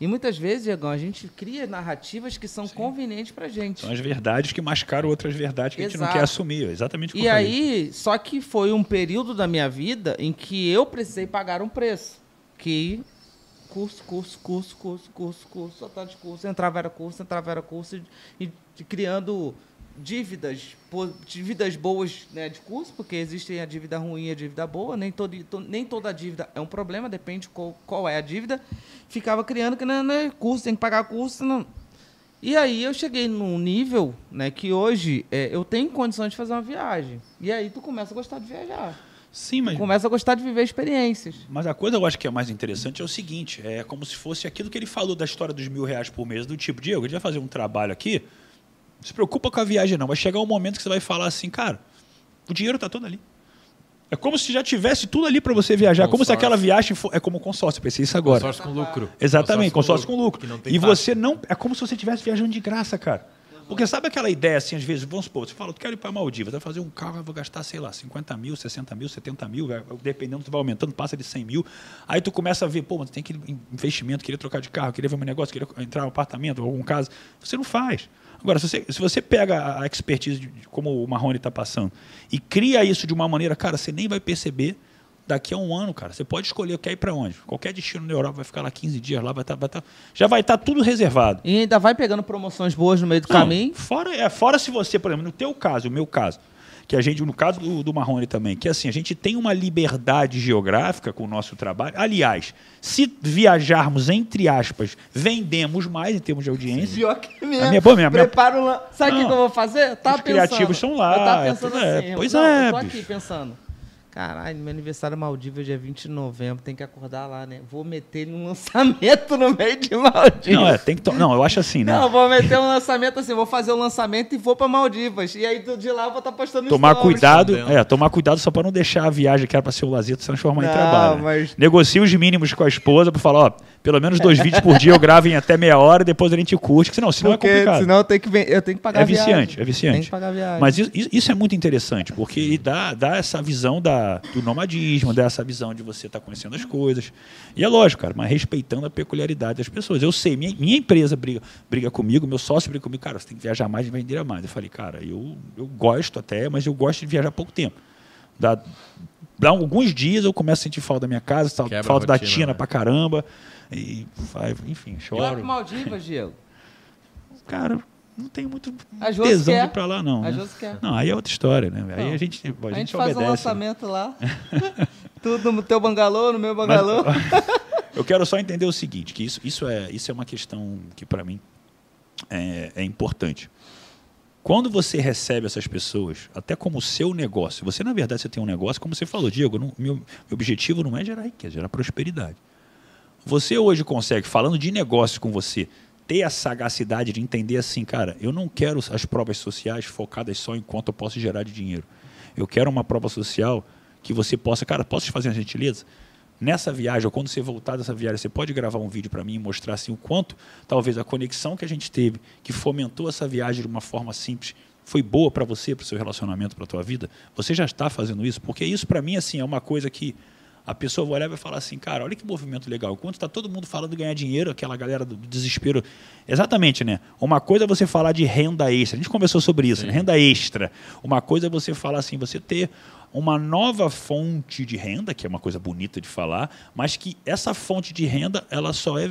E muitas vezes, Diego, a gente cria narrativas que são Sim. convenientes pra gente. São as verdades que mascaram outras verdades que Exato. a gente não quer assumir. Exatamente o que E aí, só que foi um período da minha vida em que eu precisei pagar um preço. Que curso, curso, curso, curso, curso, curso, só tá de curso, entrava era curso, entrava era curso, e, e criando dívidas, dívidas boas né, de curso, porque existem a dívida ruim e a dívida boa, nem, todo, nem toda dívida é um problema, depende qual, qual é a dívida. Ficava criando que não, é curso, tem que pagar curso. Não. E aí eu cheguei num nível, né, que hoje é, eu tenho condições de fazer uma viagem. E aí tu começa a gostar de viajar. Sim, mas. Tu começa a gostar de viver experiências. Mas a coisa eu acho que é mais interessante é o seguinte: é como se fosse aquilo que ele falou da história dos mil reais por mês, do tipo, Diego, a gente vai fazer um trabalho aqui, se preocupa com a viagem, não. Vai chegar um momento que você vai falar assim, cara, o dinheiro está todo ali. É como se já tivesse tudo ali para você viajar. Consórcio. Como se aquela viagem for, é como consórcio. Pensei isso agora. Consórcio com lucro. Exatamente, consórcio, com lucro. Com lucro. E você não. É como se você estivesse viajando de graça, cara. Porque sabe aquela ideia, assim, às vezes, vamos supor, você fala, eu quero ir para Maldivas, vai fazer um carro, eu vou gastar, sei lá, 50 mil, 60 mil, 70 mil, dependendo, tu vai aumentando, passa de 100 mil. Aí tu começa a ver, pô, mas tem aquele investimento, queria trocar de carro, queria ver um negócio, queria entrar no apartamento, algum caso. Você não faz. Agora, se você, se você pega a expertise, de, como o Marrone está passando, e cria isso de uma maneira, cara, você nem vai perceber daqui a um ano, cara. Você pode escolher, quer ir para onde? Qualquer destino na Europa vai ficar lá 15 dias, lá vai estar. Tá, vai tá, já vai estar tá tudo reservado. E ainda vai pegando promoções boas no meio do Não, caminho. Fora, é, fora se você, por exemplo, no teu caso, o meu caso, que a gente, no caso do, do Marrone também, que assim, a gente tem uma liberdade geográfica com o nosso trabalho. Aliás, se viajarmos, entre aspas, vendemos mais em termos de audiência. Pior que mesmo. A minha, pô, minha, Preparo minha... Sabe o que, eu vou fazer? Tá Os pensando. criativos são lá. Eu tava pensando é, assim. Pois não, é. Eu tô aqui pensando Caralho, meu aniversário é Maldivas dia 20 de novembro, tem que acordar lá, né? Vou meter num [laughs] lançamento no meio de Maldivas. Não, é, tem que Não, eu acho assim, né? Não, vou meter um lançamento assim, vou fazer o um lançamento e vou para Maldivas. E aí de lá eu vou estar tá postando Tomar stories. cuidado, é, tomar cuidado só para não deixar a viagem que era para ser o lazer se transformar não, em trabalho. Né? Mas... Negocie os mínimos com a esposa para falar, ó, pelo menos dois vídeos por dia eu gravo em até meia hora e depois a gente curte, senão, senão é complicado. Senão eu tenho que, eu tenho que pagar é viciante, viagem. É viciante, pagar viagem. Mas isso, isso é muito interessante, porque dá, dá essa visão da, do nomadismo, dá essa visão de você estar tá conhecendo as coisas. E é lógico, cara, mas respeitando a peculiaridade das pessoas. Eu sei, minha, minha empresa briga, briga comigo, meu sócio briga comigo, cara, você tem que viajar mais e vender mais. Eu falei, cara, eu, eu gosto até, mas eu gosto de viajar pouco tempo. Dá, dá alguns dias eu começo a sentir falta da minha casa, falta da Tina né? pra caramba. E enfim, choro. Vai pro Maldivas, Diego? Cara, não tem muito tesão de ir pra lá, não. A né? quer. Não, aí é outra história, né? Aí a gente, a, a gente, gente faz obedece, um lançamento né? lá. [laughs] Tudo no teu bangalô, no meu bangalô. Mas, [laughs] eu quero só entender o seguinte, que isso, isso, é, isso é uma questão que para mim é, é importante. Quando você recebe essas pessoas, até como seu negócio, você na verdade você tem um negócio, como você falou, Diego, não, meu, meu objetivo não é gerar riqueza, é gerar prosperidade. Você hoje consegue, falando de negócio com você, ter a sagacidade de entender assim, cara, eu não quero as provas sociais focadas só em quanto eu posso gerar de dinheiro. Eu quero uma prova social que você possa, cara, posso te fazer uma gentileza? Nessa viagem, ou quando você voltar dessa viagem, você pode gravar um vídeo para mim e mostrar assim, o quanto talvez a conexão que a gente teve, que fomentou essa viagem de uma forma simples, foi boa para você, para o seu relacionamento, para a tua vida? Você já está fazendo isso? Porque isso para mim assim é uma coisa que a pessoa vai olhar e vai falar assim, cara, olha que movimento legal. Enquanto está todo mundo falando de ganhar dinheiro, aquela galera do desespero. Exatamente, né? Uma coisa é você falar de renda extra. A gente conversou sobre isso, né? renda extra. Uma coisa é você falar assim, você ter uma nova fonte de renda, que é uma coisa bonita de falar, mas que essa fonte de renda, ela só é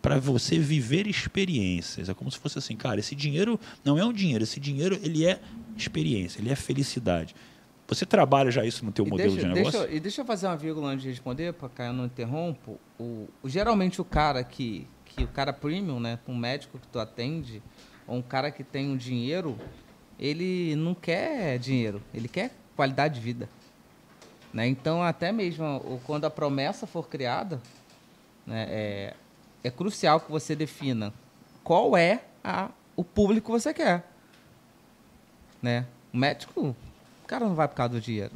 para você viver experiências. É como se fosse assim, cara, esse dinheiro não é um dinheiro, esse dinheiro ele é experiência, ele é felicidade. Você trabalha já isso no teu e modelo deixa, de negócio? Deixa, e deixa eu fazer uma vírgula antes de responder, para que eu não interrompo. O, geralmente o cara que, que o cara premium, né, um médico que tu atende, ou um cara que tem um dinheiro, ele não quer dinheiro, ele quer qualidade de vida. Né? Então, até mesmo quando a promessa for criada, né, é, é crucial que você defina qual é a, o público que você quer. Né? O médico cara não vai por causa do dinheiro.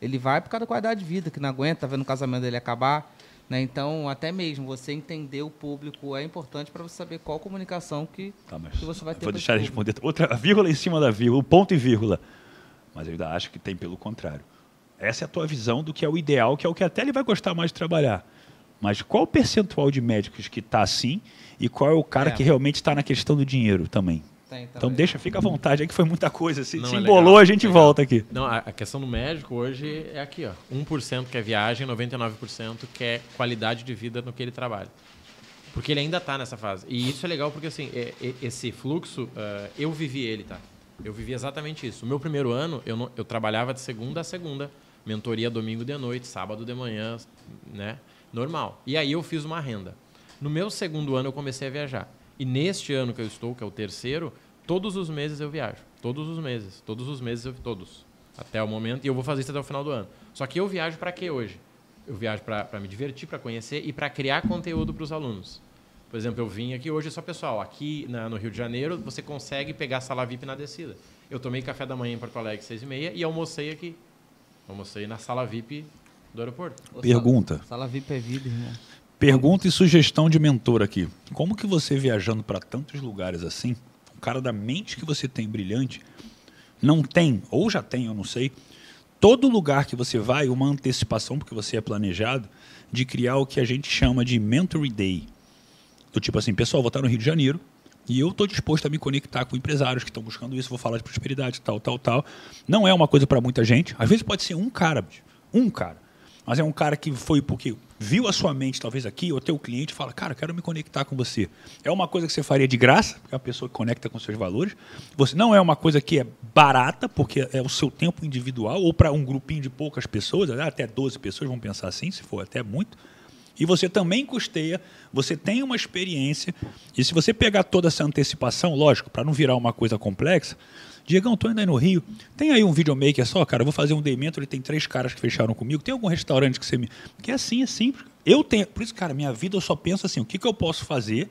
Ele vai por causa da qualidade de vida, que não aguenta, tá vendo o casamento dele acabar. Né? Então, até mesmo você entender o público é importante para você saber qual comunicação que, tá, que você vai ter. Vou deixar responder outra vírgula em cima da vírgula, ponto e vírgula. Mas eu ainda acho que tem pelo contrário. Essa é a tua visão do que é o ideal, que é o que até ele vai gostar mais de trabalhar. Mas qual o percentual de médicos que está assim e qual é o cara é. que realmente está na questão do dinheiro também? Tem, então deixa, fica à vontade, é que foi muita coisa. Se, se é embolou, a gente legal. volta aqui. Não, a, a, questão do médico hoje é aqui, ó. 1% quer viagem, 99% quer qualidade de vida no que ele trabalha. Porque ele ainda está nessa fase. E isso é legal porque, assim, é, é, esse fluxo, uh, eu vivi ele, tá? Eu vivi exatamente isso. O meu primeiro ano, eu, não, eu trabalhava de segunda a segunda. Mentoria domingo de noite, sábado de manhã, né? Normal. E aí eu fiz uma renda. No meu segundo ano, eu comecei a viajar. E neste ano que eu estou, que é o terceiro, todos os meses eu viajo. Todos os meses. Todos os meses eu todos. Até o momento. E eu vou fazer isso até o final do ano. Só que eu viajo para quê hoje? Eu viajo para me divertir, para conhecer e para criar conteúdo para os alunos. Por exemplo, eu vim aqui hoje só pessoal, aqui na, no Rio de Janeiro você consegue pegar a sala VIP na descida. Eu tomei café da manhã em Porto Alegre, seis e meia, e almocei aqui. Almocei na sala VIP do aeroporto. Pergunta. Sala, sala VIP é vida, irmão. Pergunta e sugestão de mentor aqui. Como que você viajando para tantos lugares assim, o cara da mente que você tem brilhante, não tem, ou já tem, eu não sei, todo lugar que você vai, uma antecipação, porque você é planejado, de criar o que a gente chama de Mentory Day. Do tipo assim, pessoal, vou estar no Rio de Janeiro, e eu estou disposto a me conectar com empresários que estão buscando isso, vou falar de prosperidade, tal, tal, tal. Não é uma coisa para muita gente. Às vezes pode ser um cara, um cara. Mas é um cara que foi porque viu a sua mente, talvez aqui, ou teu cliente fala, cara, quero me conectar com você. É uma coisa que você faria de graça, porque é uma pessoa que conecta com seus valores. Você não é uma coisa que é barata, porque é o seu tempo individual, ou para um grupinho de poucas pessoas, até 12 pessoas vão pensar assim, se for até muito. E você também custeia, você tem uma experiência. E se você pegar toda essa antecipação, lógico, para não virar uma coisa complexa, Diegão, tô indo aí no Rio. Tem aí um videomaker só, cara? vou fazer um day mentor, tem três caras que fecharam comigo. Tem algum restaurante que você me. Que é assim, é simples. Eu tenho. Por isso, cara, minha vida eu só penso assim: o que, que eu posso fazer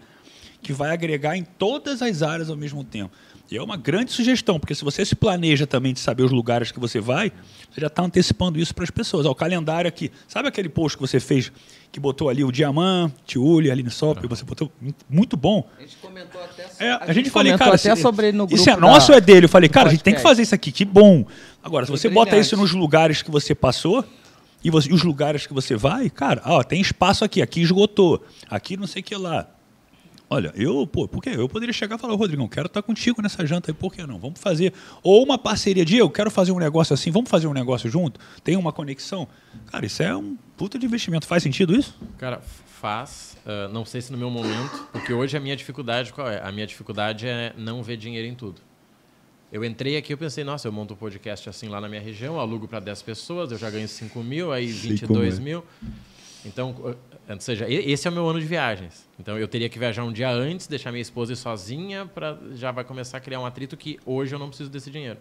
que vai agregar em todas as áreas ao mesmo tempo? E é uma grande sugestão, porque se você se planeja também de saber os lugares que você vai, você já está antecipando isso para as pessoas. Ó, o calendário aqui. Sabe aquele post que você fez, que botou ali o Diamante, Uli, Aline Sop, você botou muito bom. A gente comentou até sobre, é, a, a gente, falei, cara, até sobre ele no grupo Isso é nosso ou é dele? Eu falei, cara, a gente tem que fazer isso aqui, que bom. Agora, se você bota isso nos lugares que você passou, e, você, e os lugares que você vai, cara, ó, tem espaço aqui, aqui esgotou, aqui não sei o que lá. Olha, eu, pô, por quê? Eu poderia chegar e falar, Rodrigão, quero estar contigo nessa janta aí, por que não? Vamos fazer. Ou uma parceria de eu quero fazer um negócio assim, vamos fazer um negócio junto? Tem uma conexão? Cara, isso é um puta de investimento. Faz sentido isso? Cara, faz. Uh, não sei se no meu momento, porque hoje a minha dificuldade qual é? A minha dificuldade é não ver dinheiro em tudo. Eu entrei aqui, eu pensei, nossa, eu monto um podcast assim lá na minha região, alugo para 10 pessoas, eu já ganho 5 mil, aí 22 mil. Então, ou seja, esse é o meu ano de viagens. Então eu teria que viajar um dia antes, deixar minha esposa ir sozinha, para já vai começar a criar um atrito que hoje eu não preciso desse dinheiro.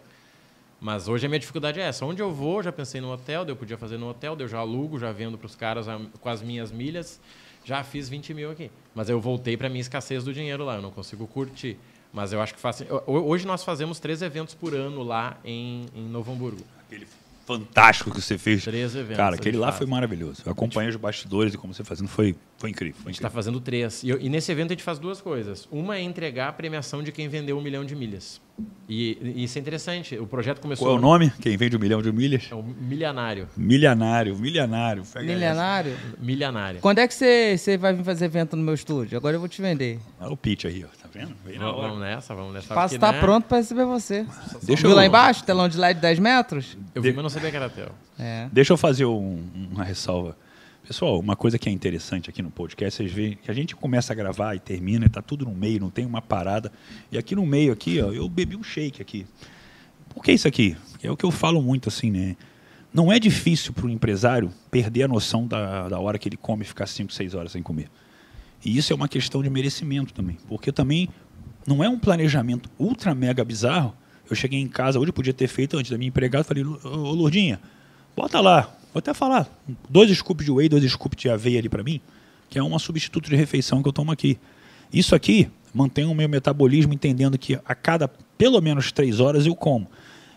Mas hoje a minha dificuldade é essa. Onde eu vou, já pensei no hotel, eu podia fazer no hotel, eu já alugo, já vendo para os caras com as minhas milhas, já fiz 20 mil aqui. Mas eu voltei para minha escassez do dinheiro lá, eu não consigo curtir. Mas eu acho que faz. Hoje nós fazemos três eventos por ano lá em, em Novo Hamburgo. Aquele fantástico que você fez. Três eventos. Cara, aquele lá foi maravilhoso. Eu acompanhei os bastidores e como você fazendo foi, foi incrível. Foi a gente está fazendo três. E, e, nesse evento a gente faz duas coisas. Uma é entregar a premiação de quem vendeu um milhão de milhas. E, e isso é interessante. O projeto começou. Qual é o nome? Quem vende um milhão de milhas? É o milionário. Milionário, milionário. Milionário? Milionário. Quando é que você, você vai vir fazer evento no meu estúdio? Agora eu vou te vender. Olha o pitch aí, ó. Vendo? Vamos, vamos nessa, vamos nessa. O espaço está né? pronto para receber você. Deixa Viu eu... lá embaixo? Telão de LED de 10 metros? Eu vi, mas não sabia que era teu. É. Deixa eu fazer um, uma ressalva. Pessoal, uma coisa que é interessante aqui no podcast, vocês veem que a gente começa a gravar e termina, e tá tudo no meio, não tem uma parada. E aqui no meio aqui, ó, eu bebi um shake aqui. Por que isso aqui? É o que eu falo muito assim, né? Não é difícil para o empresário perder a noção da, da hora que ele come e ficar 5, 6 horas sem comer. E isso é uma questão de merecimento também. Porque também não é um planejamento ultra mega bizarro. Eu cheguei em casa, hoje podia ter feito antes da minha empregada, falei, ô Lourdinha, bota lá Vou até falar. Dois scoops de whey, dois scoops de aveia ali para mim, que é um substituto de refeição que eu tomo aqui. Isso aqui mantém o meu metabolismo entendendo que a cada pelo menos três horas eu como.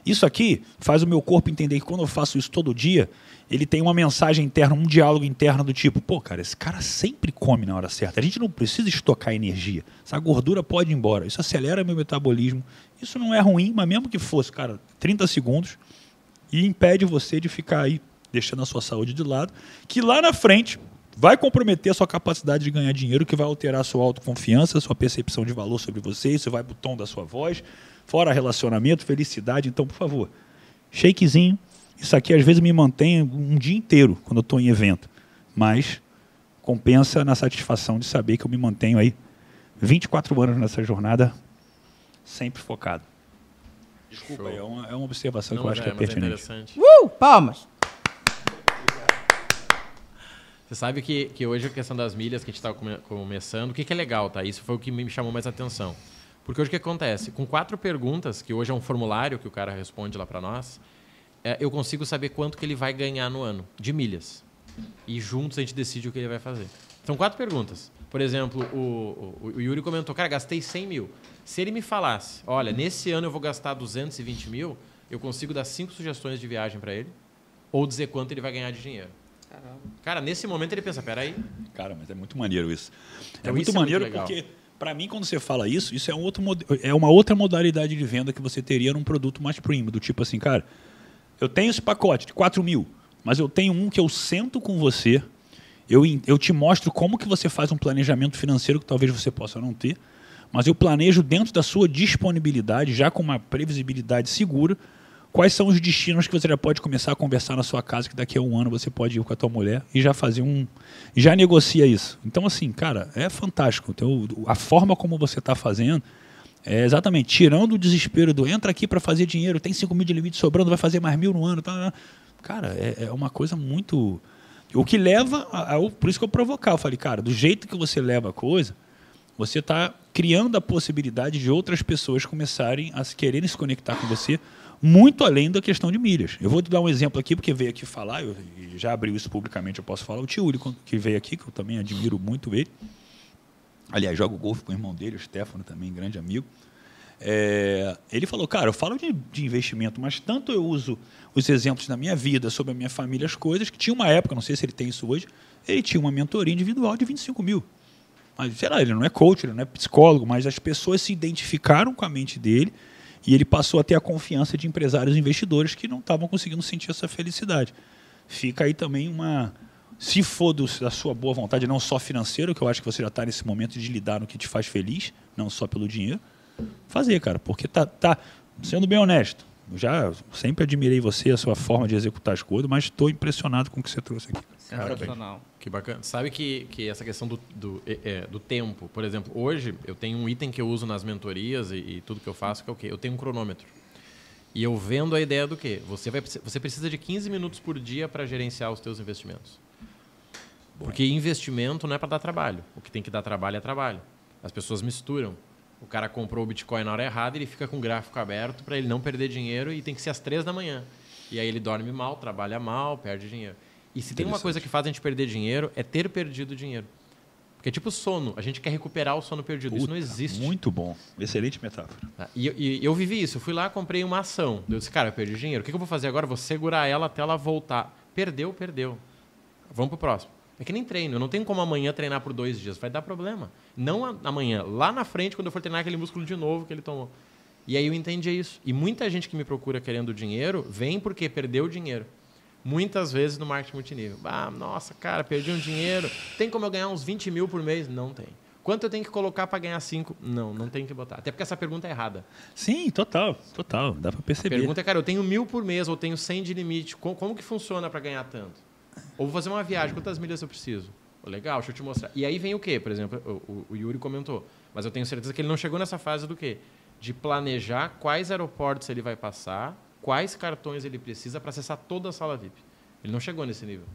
Isso aqui faz o meu corpo entender que quando eu faço isso todo dia, ele tem uma mensagem interna, um diálogo interno do tipo, pô, cara, esse cara sempre come na hora certa. A gente não precisa estocar energia. Essa gordura pode ir embora. Isso acelera meu metabolismo. Isso não é ruim, mas mesmo que fosse, cara, 30 segundos, e impede você de ficar aí deixando a sua saúde de lado, que lá na frente vai comprometer a sua capacidade de ganhar dinheiro, que vai alterar a sua autoconfiança, a sua percepção de valor sobre você, isso vai pro tom da sua voz, fora relacionamento, felicidade. Então, por favor, shakezinho. Isso aqui às vezes me mantém um dia inteiro quando eu estou em evento, mas compensa na satisfação de saber que eu me mantenho aí 24 anos nessa jornada sempre focado. Desculpa, é uma, é uma, observação Não, que eu acho é, que é, é pertinente. Uh, palmas! Você sabe que, que hoje a questão das milhas que a gente está come, começando, o que, que é legal, tá? Isso foi o que me chamou mais atenção. Porque hoje o que acontece? Com quatro perguntas, que hoje é um formulário que o cara responde lá para nós, é, eu consigo saber quanto que ele vai ganhar no ano de milhas. E juntos a gente decide o que ele vai fazer. São quatro perguntas. Por exemplo, o, o, o Yuri comentou, cara, gastei 100 mil. Se ele me falasse, olha, nesse ano eu vou gastar 220 mil, eu consigo dar cinco sugestões de viagem para ele, ou dizer quanto ele vai ganhar de dinheiro. Caramba. Cara, nesse momento ele pensa, peraí. Cara, mas é muito maneiro isso. É então, muito isso maneiro é muito porque, para mim, quando você fala isso, isso é, um outro, é uma outra modalidade de venda que você teria num produto mais premium. Do tipo assim, cara, eu tenho esse pacote de 4 mil, mas eu tenho um que eu sento com você, eu, eu te mostro como que você faz um planejamento financeiro que talvez você possa não ter, mas eu planejo dentro da sua disponibilidade, já com uma previsibilidade segura, quais são os destinos que você já pode começar a conversar na sua casa, que daqui a um ano você pode ir com a tua mulher e já fazer um. já negocia isso. Então, assim, cara, é fantástico. Então, a forma como você está fazendo é exatamente tirando o desespero do entra aqui para fazer dinheiro, tem 5 mil de limite sobrando, vai fazer mais mil no ano. Tá, cara, é, é uma coisa muito. O que leva. A, a, por isso que eu provocar. Eu falei, cara, do jeito que você leva a coisa, você está criando a possibilidade de outras pessoas começarem a quererem se conectar com você muito além da questão de milhas. Eu vou te dar um exemplo aqui, porque veio aqui falar, eu já abriu isso publicamente, eu posso falar. O Uri, que veio aqui, que eu também admiro muito ele. Aliás, jogo golfe com o irmão dele, o Stefano, também, grande amigo. É, ele falou, cara, eu falo de, de, investimento, mas tanto eu uso os exemplos da minha vida, sobre a minha família, as coisas, que tinha uma época, não sei se ele tem isso hoje, ele tinha uma mentoria individual de 25 mil. Mas, sei lá, ele não é coach, ele não é psicólogo, mas as pessoas se identificaram com a mente dele e ele passou a ter a confiança de empresários e investidores que não estavam conseguindo sentir essa felicidade. Fica aí também uma. Se for do, da sua boa vontade, não só financeiro, que eu acho que você já está nesse momento de lidar no que te faz feliz, não só pelo dinheiro, fazer, cara. Porque tá, tá sendo bem honesto. Eu já sempre admirei você, a sua forma de executar as coisas, mas estou impressionado com o que você trouxe aqui. Cara, profissional. Que bacana. Sabe que, que essa questão do, do, é, é, do tempo, por exemplo, hoje eu tenho um item que eu uso nas mentorias e, e, tudo que eu faço, que é o quê? Eu tenho um cronômetro. E eu vendo a ideia do quê? Você, vai, você precisa de 15 minutos por dia para gerenciar os teus investimentos. Porque investimento não é para dar trabalho. O que tem que dar trabalho é trabalho. As pessoas misturam. O cara comprou o Bitcoin na hora errada, ele fica com o gráfico aberto para ele não perder dinheiro e tem que ser às três da manhã. E aí ele dorme mal, trabalha mal, perde dinheiro. E se tem uma coisa que faz a gente perder dinheiro, é ter perdido dinheiro. Porque é tipo sono. A gente quer recuperar o sono perdido. Puta, isso não existe. Muito bom. Excelente metáfora. Ah, e, e, eu vivi isso. Eu fui lá, comprei uma ação. Eu disse, cara, eu perdi dinheiro. O que, que eu vou fazer agora? vou segurar ela até ela voltar. Perdeu, perdeu. Vamos pro próximo. É que nem treino. Eu não tenho como amanhã treinar por dois dias. Vai dar problema. Não amanhã. Lá na frente, quando eu for treinar aquele músculo de novo que ele tomou. E aí eu entendi isso. E muita gente que me procura querendo dinheiro vem porque perdeu dinheiro muitas vezes no marketing multinível. Ah, nossa, cara, perdi um dinheiro. Tem como eu ganhar uns 20 mil por mês? Não tem. Quanto eu tenho que colocar para ganhar 5? Não, não tem que botar. Até porque essa pergunta é errada. Sim, total, total. Dá para perceber. A pergunta é, cara, eu tenho mil por mês ou tenho 100 de limite. Como, como que funciona para ganhar tanto? Ou vou fazer uma viagem, quantas milhas eu preciso? Legal, deixa eu te mostrar. E aí vem o quê? Por exemplo, o, o Yuri comentou. Mas eu tenho certeza que ele não chegou nessa fase do quê? De planejar quais aeroportos ele vai passar, quais cartões ele precisa para acessar toda a sala VIP. Ele não chegou nesse nível.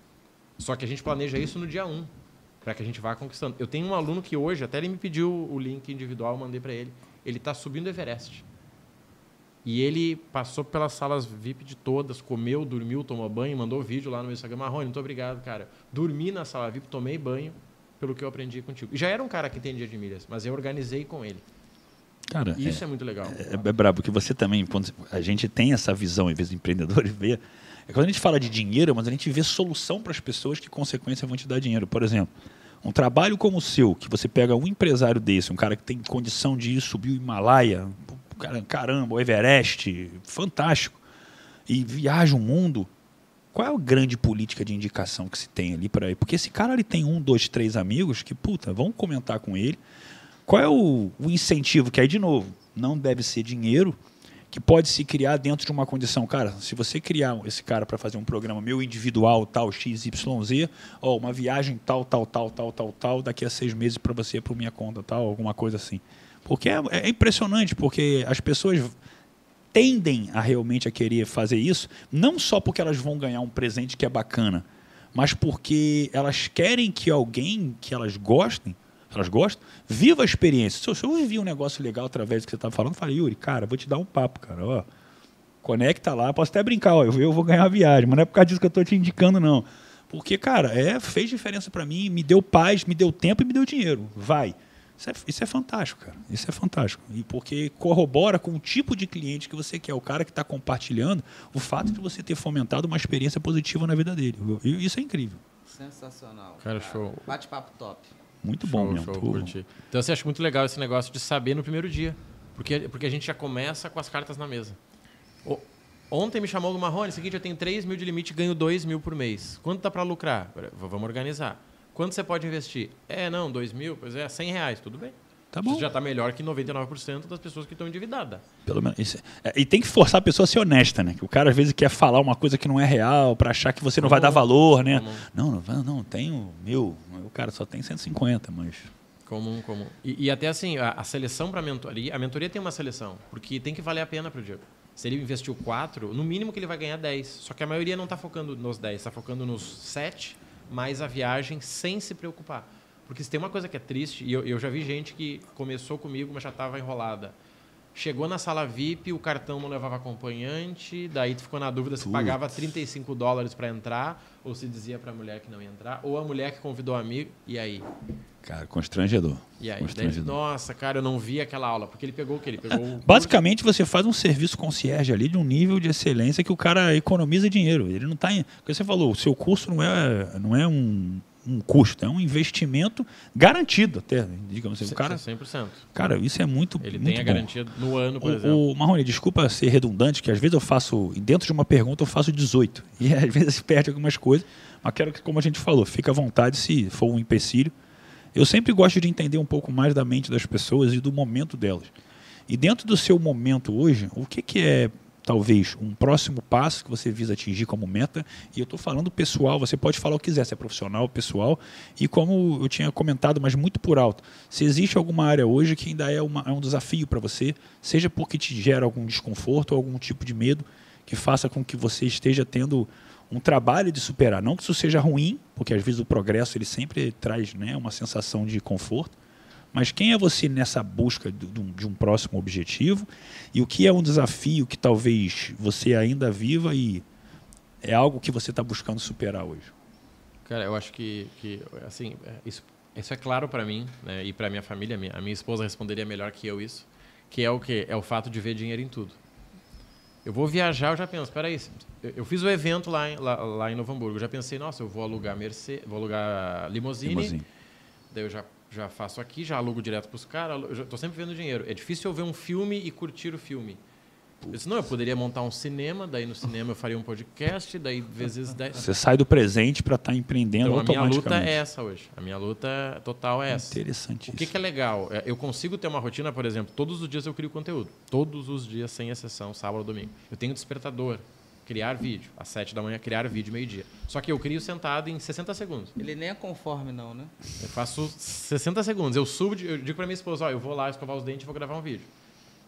Só que a gente planeja isso no dia 1, para que a gente vá conquistando. Eu tenho um aluno que hoje, até ele me pediu o link individual, eu mandei para ele. Ele está subindo Everest. E ele passou pelas salas VIP de todas, comeu, dormiu, tomou banho, mandou vídeo lá no Instagram. Marrone, muito obrigado, cara. Dormi na sala VIP, tomei banho, pelo que eu aprendi contigo. E já era um cara que entendia de milhas, mas eu organizei com ele. Cara, isso é, é muito legal. É, é brabo que você também, quando a gente tem essa visão, em vez de empreendedor, e vê é quando a gente fala de dinheiro, mas a gente vê solução para as pessoas que, consequência, vão te dar dinheiro. Por exemplo, um trabalho como o seu, que você pega um empresário desse, um cara que tem condição de ir subir o Himalaia, caramba, o Everest, fantástico, e viaja o mundo, qual é a grande política de indicação que se tem ali para ir? Porque esse cara ele tem um, dois, três amigos que, puta, vão comentar com ele. Qual é o, o incentivo? Que aí, de novo, não deve ser dinheiro, que pode se criar dentro de uma condição. Cara, se você criar esse cara para fazer um programa meu individual, tal, XYZ, ó, uma viagem tal, tal, tal, tal, tal, tal, daqui a seis meses para você, para minha conta, tal, alguma coisa assim. Porque é, é impressionante, porque as pessoas tendem a realmente a querer fazer isso, não só porque elas vão ganhar um presente que é bacana, mas porque elas querem que alguém que elas gostem, elas gostam, viva a experiência. Se eu, se eu vivi um negócio legal através do que você estava falando, eu falei, Yuri, cara, vou te dar um papo, cara. Ó, conecta lá, posso até brincar, ó, eu, eu vou ganhar a viagem, mas não é por causa disso que eu estou te indicando, não. Porque, cara, é, fez diferença para mim, me deu paz, me deu tempo e me deu dinheiro. Vai. Isso é, isso é fantástico, cara. Isso é fantástico. E porque corrobora com o tipo de cliente que você quer, o cara que está compartilhando, o fato de você ter fomentado uma experiência positiva na vida dele. E isso é incrível. Sensacional. Cara, cara. show. Bate-papo top. Muito bom, show, mesmo. Show, curti. Então você acha muito legal esse negócio de saber no primeiro dia. Porque, porque a gente já começa com as cartas na mesa. O, ontem me chamou o Marrone, seguinte, eu tenho 3 mil de limite e ganho 2 mil por mês. Quanto dá para lucrar? Vamos organizar. Quanto você pode investir? É, não, 2 mil, pois é, 100 reais, tudo bem. Tá bom. Você já está melhor que 99% das pessoas que estão endividadas. Pelo menos. Isso, é, e tem que forçar a pessoa a ser honesta, né? Que o cara às vezes quer falar uma coisa que não é real para achar que você não vai dar valor, né? Comum. Não, não, não, tenho mil. O cara só tem 150, mas. Comum, comum. E, e até assim, a, a seleção para a mentoria, a mentoria tem uma seleção, porque tem que valer a pena para o Diego. Se ele investiu 4, no mínimo que ele vai ganhar 10. Só que a maioria não está focando nos 10, está focando nos 7 mais a viagem sem se preocupar. Porque se tem uma coisa que é triste, e eu, eu já vi gente que começou comigo, mas já estava enrolada. Chegou na sala VIP, o cartão não levava acompanhante, daí tu ficou na dúvida se pagava 35 dólares para entrar, ou se dizia para a mulher que não ia entrar, ou a mulher que convidou o amigo, e aí? Cara, constrangedor. E aí? Constrangedor. Daí, nossa, cara, eu não vi aquela aula, porque ele pegou o que? Ele pegou o... Basicamente, você faz um serviço concierge ali de um nível de excelência que o cara economiza dinheiro. Ele não está em... Porque você falou, o seu curso não é, não é um um custo, é um investimento garantido até, digamos assim. O cara, 100%. Cara, isso é muito Ele muito tem a bom. garantia no ano, por o, exemplo. O Marrone, desculpa ser redundante, que às vezes eu faço, dentro de uma pergunta eu faço 18. [laughs] E às vezes se perde algumas coisas, mas quero que, como a gente falou, fique à vontade se for um empecilho. Eu sempre gosto de entender um pouco mais da mente das pessoas e do momento delas. E dentro do seu momento hoje, o que, que é talvez um próximo passo que você visa atingir como meta. E eu estou falando pessoal, você pode falar o que quiser, se é profissional, pessoal. E como eu tinha comentado, mas muito por alto, se existe alguma área hoje que ainda é, uma, é um desafio para você, seja porque te gera algum desconforto ou algum tipo de medo que faça com que você esteja tendo um trabalho de superar. Não que isso seja ruim, porque às vezes o progresso ele sempre traz né, uma sensação de conforto, mas quem é você nessa busca de um, próximo objetivo? E o que é um desafio que talvez você ainda viva e é algo que você está buscando superar hoje? Cara, eu acho que, que assim, é, isso, isso é claro para mim né, e para minha família. A minha esposa responderia melhor que eu isso, que é o que é o fato de ver dinheiro em tudo. Eu vou viajar, eu já penso, espera aí, eu fiz o evento lá em, lá, lá, em Novo Hamburgo, eu já pensei, nossa, eu vou alugar Mercedes, vou alugar limousine, limousine. daí eu já já faço aqui, já alugo direto para os caras, estou sempre vendo dinheiro. É difícil eu ver um filme e curtir o filme. Eu disse, não, eu poderia montar um cinema, daí no cinema eu faria um podcast, daí vezes 10. Você sai do presente para estar tá empreendendo então, automaticamente. A minha luta é essa hoje. A minha luta total é essa. Interessante. O que, que, é legal? É, eu consigo ter uma rotina, por exemplo, todos os dias eu crio conteúdo. Todos os dias, sem exceção, sábado, domingo. Eu tenho despertador criar vídeo. Às 7 da manhã, criar vídeo, meio-dia. Só que eu crio sentado em 60 segundos. Ele nem é conforme, não, né? Eu faço 60 segundos. Eu subo, eu digo para minha esposa, ó, eu vou lá escovar os dentes e vou gravar um vídeo.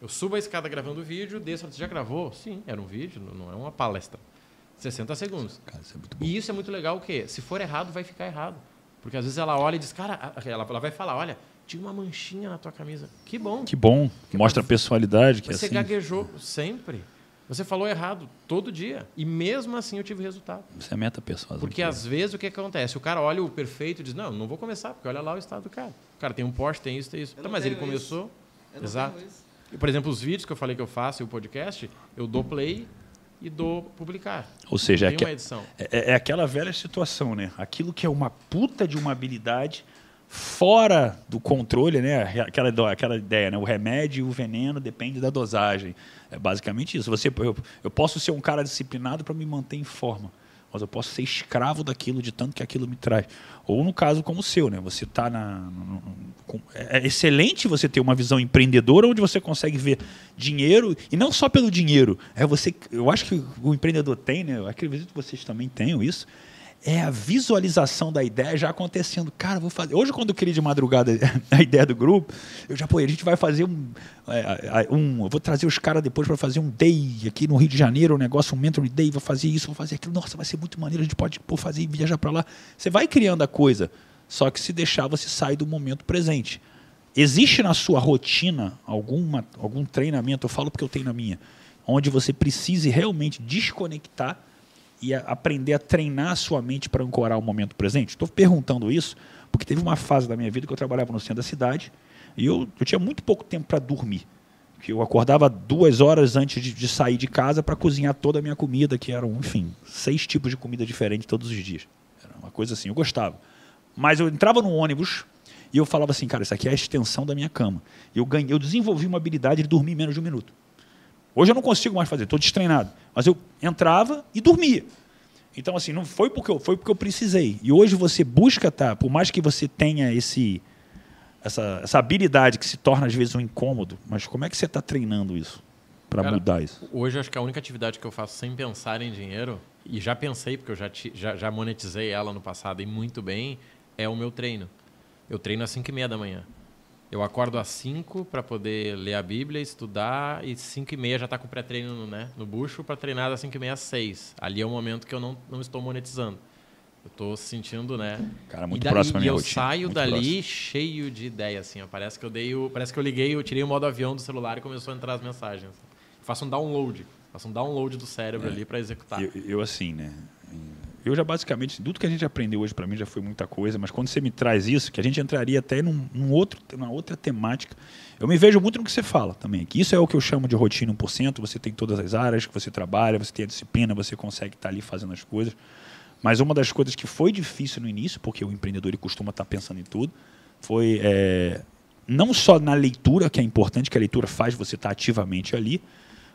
Eu subo a escada gravando o vídeo, desço, você já gravou? Sim, era um vídeo, não é uma palestra. 60 segundos. Cara, isso é e isso é muito legal, o quê? Se for errado, vai ficar errado. Porque às vezes ela olha e diz, cara, ela, ela vai falar, olha, tinha uma manchinha na tua camisa. Que bom. Que bom. Mostra a personalidade. Que é você assim. gaguejou sempre. Você falou errado todo dia. E mesmo assim eu tive resultado. Você é meta pessoal. Porque às vezes o que acontece? O cara olha o perfeito e diz: Não, não vou começar, porque olha lá o estado do cara. O cara tem um Porsche, tem isso, tem isso. Tá, mas ele começou. Exato. E, por exemplo, os vídeos que eu falei que eu faço e o podcast, eu dou play e dou publicar. Ou seja, é, é, é, aquela velha situação, né? Aquilo que é uma puta de uma habilidade fora do controle, né? Aquela, aquela ideia, né? O remédio e o veneno depende da dosagem. É basicamente isso. Você, eu, eu posso ser um cara disciplinado para me manter em forma, mas eu posso ser escravo daquilo de tanto que aquilo me traz. Ou no caso como o seu, né? Você está na. No, com, é, é excelente você ter uma visão empreendedora onde você consegue ver dinheiro e não só pelo dinheiro. É você. Eu acho que o empreendedor tem, né? Eu acredito que vocês também tenham isso é a visualização da ideia já acontecendo. Cara, vou fazer. Hoje, quando eu queria de madrugada [laughs] a ideia do grupo, eu já, pô, a gente vai fazer um. É, um eu vou trazer os caras depois para fazer um day aqui no Rio de Janeiro, um negócio, um mentoring day, vou fazer isso, vou fazer aquilo. Nossa, vai ser muito maneiro, a gente pode pô, fazer e viajar para lá. Você vai criando a coisa, só que se deixar, você sai do momento presente. Existe na sua rotina alguma, algum treinamento, eu falo porque eu tenho na minha, onde você precise realmente desconectar e a, aprender a treinar a sua mente para ancorar o momento presente? Estou perguntando isso porque teve uma fase da minha vida que eu trabalhava no centro da cidade e eu, eu tinha muito pouco tempo para dormir. Que eu acordava duas horas antes de, de sair de casa para cozinhar toda a minha comida, que eram, enfim, seis tipos de comida diferentes todos os dias. Era uma coisa assim, eu gostava. Mas eu entrava no ônibus e eu falava assim, cara, isso aqui é a extensão da minha cama. Eu ganhei, eu desenvolvi uma habilidade de dormir menos de um minuto. Hoje eu não consigo mais fazer, estou destreinado. Mas eu entrava e dormia. Então, assim, não foi porque eu, foi porque eu precisei. E hoje você busca, tá, por mais que você tenha esse, essa, essa habilidade que se torna às vezes um incômodo, mas como é que você está treinando isso para mudar isso? Hoje acho que a única atividade que eu faço sem pensar em dinheiro, e já pensei, porque eu já, já, já monetizei ela no passado e muito bem, é o meu treino. Eu treino às 5 e meia da manhã. Eu acordo às 5 para poder ler a Bíblia, estudar, e 5 e meia já está com pré-treino né, no bucho para treinar das 5 e meia às 6. Ali é o momento que eu não, não estou monetizando. Eu estou sentindo, né? Cara, muito e próximo da, E eu rotina, saio dali próximo. cheio de ideia, assim. Ó. Parece que eu dei o, parece que eu liguei, eu tirei o modo avião do celular e começou a entrar as mensagens. Eu faço um download, faço um download do cérebro é. ali para executar. Eu, eu, assim, né? Eu já basicamente, tudo que a gente aprendeu hoje para mim já foi muita coisa, mas quando você me traz isso, que a gente entraria até num, num outro, numa outra temática, eu me vejo muito no que você fala também, que isso é o que eu chamo de rotina 1%, você tem todas as áreas que você trabalha, você tem a disciplina, você consegue estar tá ali fazendo as coisas, mas uma das coisas que foi difícil no início, porque o empreendedor ele costuma estar tá pensando em tudo, foi é, não só na leitura, que é importante, que a leitura faz você estar tá ativamente ali,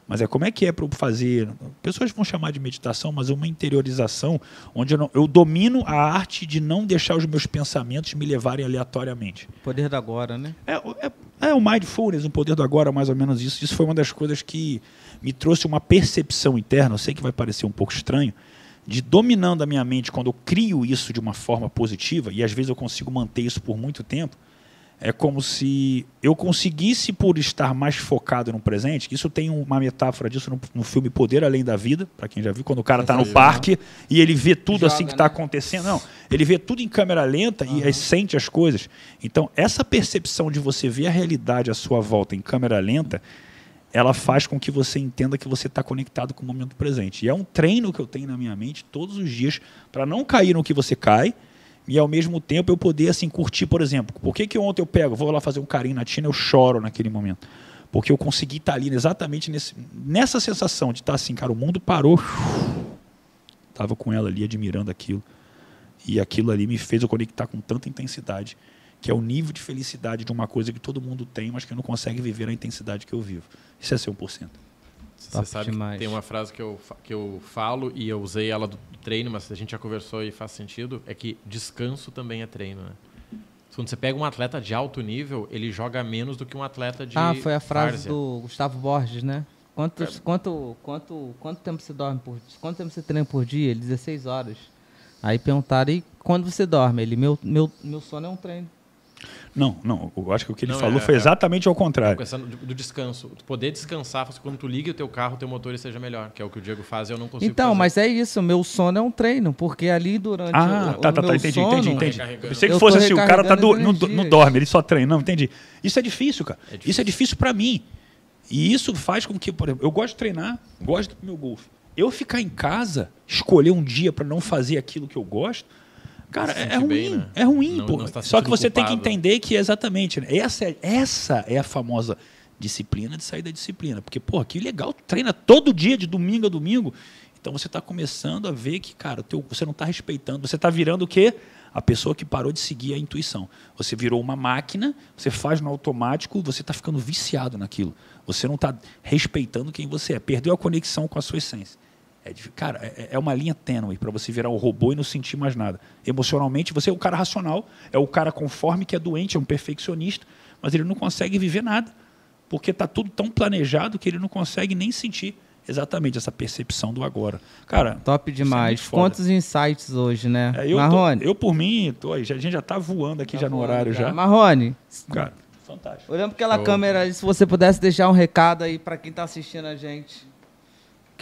mas é como é que é para fazer. Pessoas vão chamar de meditação, mas uma interiorização onde eu, não, eu, domino a arte de não deixar os meus pensamentos me levarem aleatoriamente. O poder do agora, né? É, é, é o mindfulness, o poder do agora, mais ou menos isso. Isso foi uma das coisas que me trouxe uma percepção interna. Eu sei que vai parecer um pouco estranho, de dominando a minha mente quando eu crio isso de uma forma positiva, e às vezes eu consigo manter isso por muito tempo é como se eu conseguisse, por estar mais focado no presente, isso tem uma metáfora disso no, no filme Poder Além da Vida, para quem já viu, quando o cara está no parque e ele vê tudo Joga, assim que está né? acontecendo. Não, ele vê tudo em câmera lenta uhum. e sente as coisas. Então, essa percepção de você ver a realidade à sua volta em câmera lenta, ela faz com que você entenda que você está conectado com o momento presente. E é um treino que eu tenho na minha mente todos os dias para não cair no que você cai, e ao mesmo tempo eu poder assim curtir, por exemplo. Por que, que ontem eu pego, vou lá fazer um carinho na Tina, eu choro naquele momento? Porque eu consegui estar ali exatamente nesse, nessa sensação de estar assim, cara, o mundo parou. Estava com ela ali admirando aquilo. E aquilo ali me fez eu conectar com tanta intensidade, que é o nível de felicidade de uma coisa que todo mundo tem, mas que não consegue viver a intensidade que eu vivo. Isso é 100%. Você sabe demais. que tem uma frase que eu, que eu falo e eu usei ela do treino, mas a gente já conversou e faz sentido, é que descanso também é treino, né? Quando você pega um atleta de alto nível, ele joga menos do que um atleta de Ah, foi a frase do Gustavo Borges, né? Quanto, é. quanto, quanto, quanto tempo você dorme por Quanto tempo você treina por dia? Ele 16 horas. Aí perguntaram, e quando você dorme? Ele, meu, meu, meu sono é um treino. Não, não. Eu acho que o que ele não, falou é, foi é. exatamente é, ao contrário. Do, do, descanso. Poder descansar, quando tu liga o teu carro, o teu motor seja melhor, que é o que o Diego faz e eu não consigo Então, fazer. mas é isso. Meu sono é um treino, porque ali durante ah, o, tá, tá, tá, entendi, sono, entendi, entendi. Pensei que fosse assim, o cara tá do, não, não, dorme, ele só treina. Não, entendi. Isso é difícil, cara. É difícil. Isso é difícil para mim. E isso faz com que, por exemplo, eu gosto de treinar, gosto do meu golfe. Eu ficar em casa, escolher um dia para não fazer aquilo que eu gosto, Cara, é ruim, bem, né? é ruim, não, pô. Não Só que você culpado. tem que entender que exatamente, né? essa, é, essa é a famosa disciplina de sair da disciplina. Porque, pô, que legal, treina todo dia, de domingo a domingo. Então você está começando a ver que, cara, teu, você não está respeitando, você está virando o quê? A pessoa que parou de seguir a intuição. Você virou uma máquina, você faz no automático, você está ficando viciado naquilo. Você não está respeitando quem você é, perdeu a conexão com a sua essência. É, cara, é, é uma linha tênue para você virar um robô e não sentir mais nada. Emocionalmente, você é um cara racional, é o cara conforme que é doente, é um perfeccionista, mas ele não consegue viver nada, porque está tudo tão planejado que ele não consegue nem sentir exatamente essa percepção do agora. Cara, top é demais. É Quantos insights hoje, né? É, eu, Marrone? Tô, eu por mim, tô, a gente já tá voando aqui tá já no horário já. já. Marrone. Cara, fantástico. Olhando para aquela câmera ali, se você pudesse deixar um recado aí para quem tá assistindo a gente.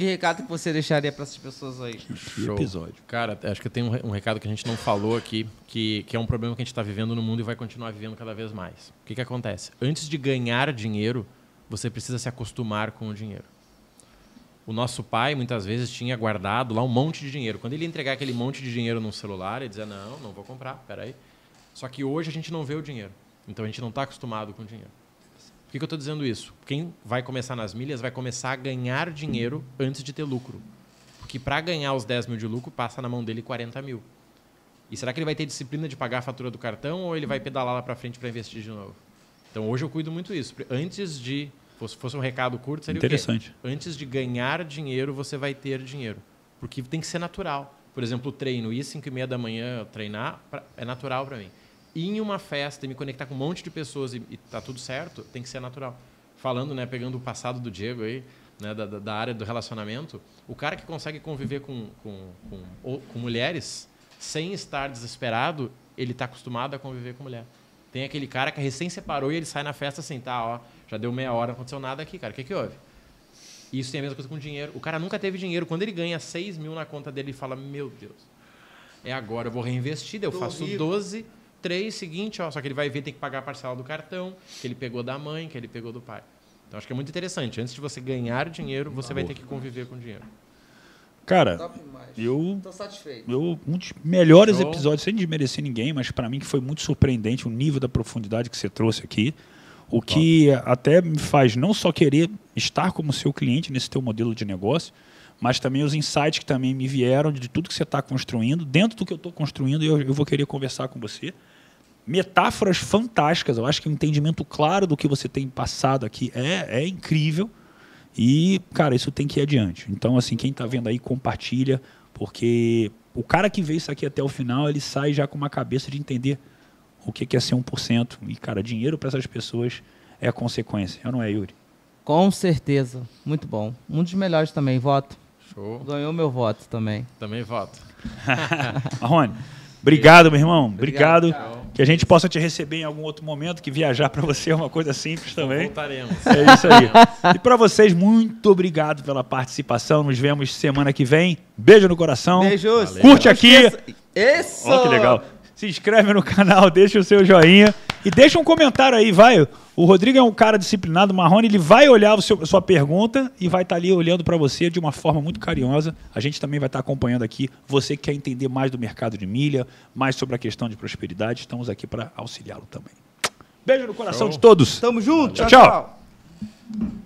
Que recado que você deixaria para essas pessoas aí? Que episódio. Cara, acho que tem um, um, recado que a gente não falou aqui, que, que é um problema que a gente está vivendo no mundo e vai continuar vivendo cada vez mais. O que, que acontece? Antes de ganhar dinheiro, você precisa se acostumar com o dinheiro. O nosso pai, muitas vezes, tinha guardado lá um monte de dinheiro. Quando ele ia entregar aquele monte de dinheiro no celular, ele dizia, não, não vou comprar, peraí. Só que hoje a gente não vê o dinheiro. Então a gente não está acostumado com o dinheiro. Por que, que eu estou dizendo isso? Quem vai começar nas milhas vai começar a ganhar dinheiro antes de ter lucro. Porque para ganhar os 10 mil de lucro, passa na mão dele 40 mil. E será que ele vai ter disciplina de pagar a fatura do cartão ou ele vai pedalar lá para frente para investir de novo? Então hoje eu cuido muito isso. Antes de. Se fosse um recado curto, seria Interessante. o quê? Antes de ganhar dinheiro, você vai ter dinheiro. Porque tem que ser natural. Por exemplo, o treino, ir às 5 e meia da manhã treinar, é natural para mim ir em uma festa e me conectar com um monte de pessoas e, e tá tudo certo, tem que ser natural. Falando, né, pegando o passado do Diego aí, né, da, da área do relacionamento, o cara que consegue conviver com, com, com, com mulheres sem estar desesperado, ele está acostumado a conviver com mulher. Tem aquele cara que recém separou e ele sai na festa assim, tá, ó, já deu meia hora, não aconteceu nada aqui, cara, o que, que houve? Isso tem a mesma coisa com dinheiro. O cara nunca teve dinheiro. Quando ele ganha 6 mil na conta dele, ele fala, meu Deus, é agora, eu vou reinvestir, eu Tô faço rico. 12 três seguinte, ó, só que ele vai ver tem que pagar a parcela do cartão que ele pegou da mãe, que ele pegou do pai. Então acho que é muito interessante. Antes de você ganhar dinheiro, você vai ter que conviver com dinheiro. Cara, eu, Tô satisfeito. eu um dos melhores Show. episódios, sem desmerecer ninguém, mas para mim que foi muito surpreendente o nível da profundidade que você trouxe aqui. O que Top. até me faz não só querer estar como seu cliente nesse teu modelo de negócio, mas também os insights que também me vieram de tudo que você está construindo. Dentro do que eu estou construindo, eu, eu vou querer conversar com você metáforas fantásticas. Eu acho que o um entendimento claro do que você tem passado aqui é, é incrível. E, cara, isso tem que ir adiante. Então, assim, quem está vendo aí, compartilha, porque o cara que vê isso aqui até o final, ele sai já com uma cabeça de entender o que é ser 1%. E, cara, dinheiro para essas pessoas é a consequência. Eu não é, Yuri? Com certeza. Muito bom. Um dos melhores também, voto. Show. Ganhou meu voto também. Também voto. [laughs] [laughs] Marrone, obrigado, meu irmão. Obrigado. obrigado que a gente possa te receber em algum outro momento, que viajar para você é uma coisa simples também. Voltaremos. É isso aí. e para vocês, muito obrigado pela participação. Nos vemos semana que vem. Beijo no coração. Beijos. Curte aqui. Isso. Olha que legal. Se inscreve no canal, [laughs] deixa o seu joinha e deixa um comentário aí, vai. O Rodrigo é um cara disciplinado, Marrone, ele vai olhar a sua pergunta e vai estar tá ali olhando para você de uma forma muito carinhosa. A gente também vai estar tá acompanhando aqui. Você que quer entender mais do mercado de milha, mais sobre a questão de prosperidade, estamos aqui para auxiliá-lo também. Beijo no coração Show. de todos. Tamo junto. tchau. tchau. tchau.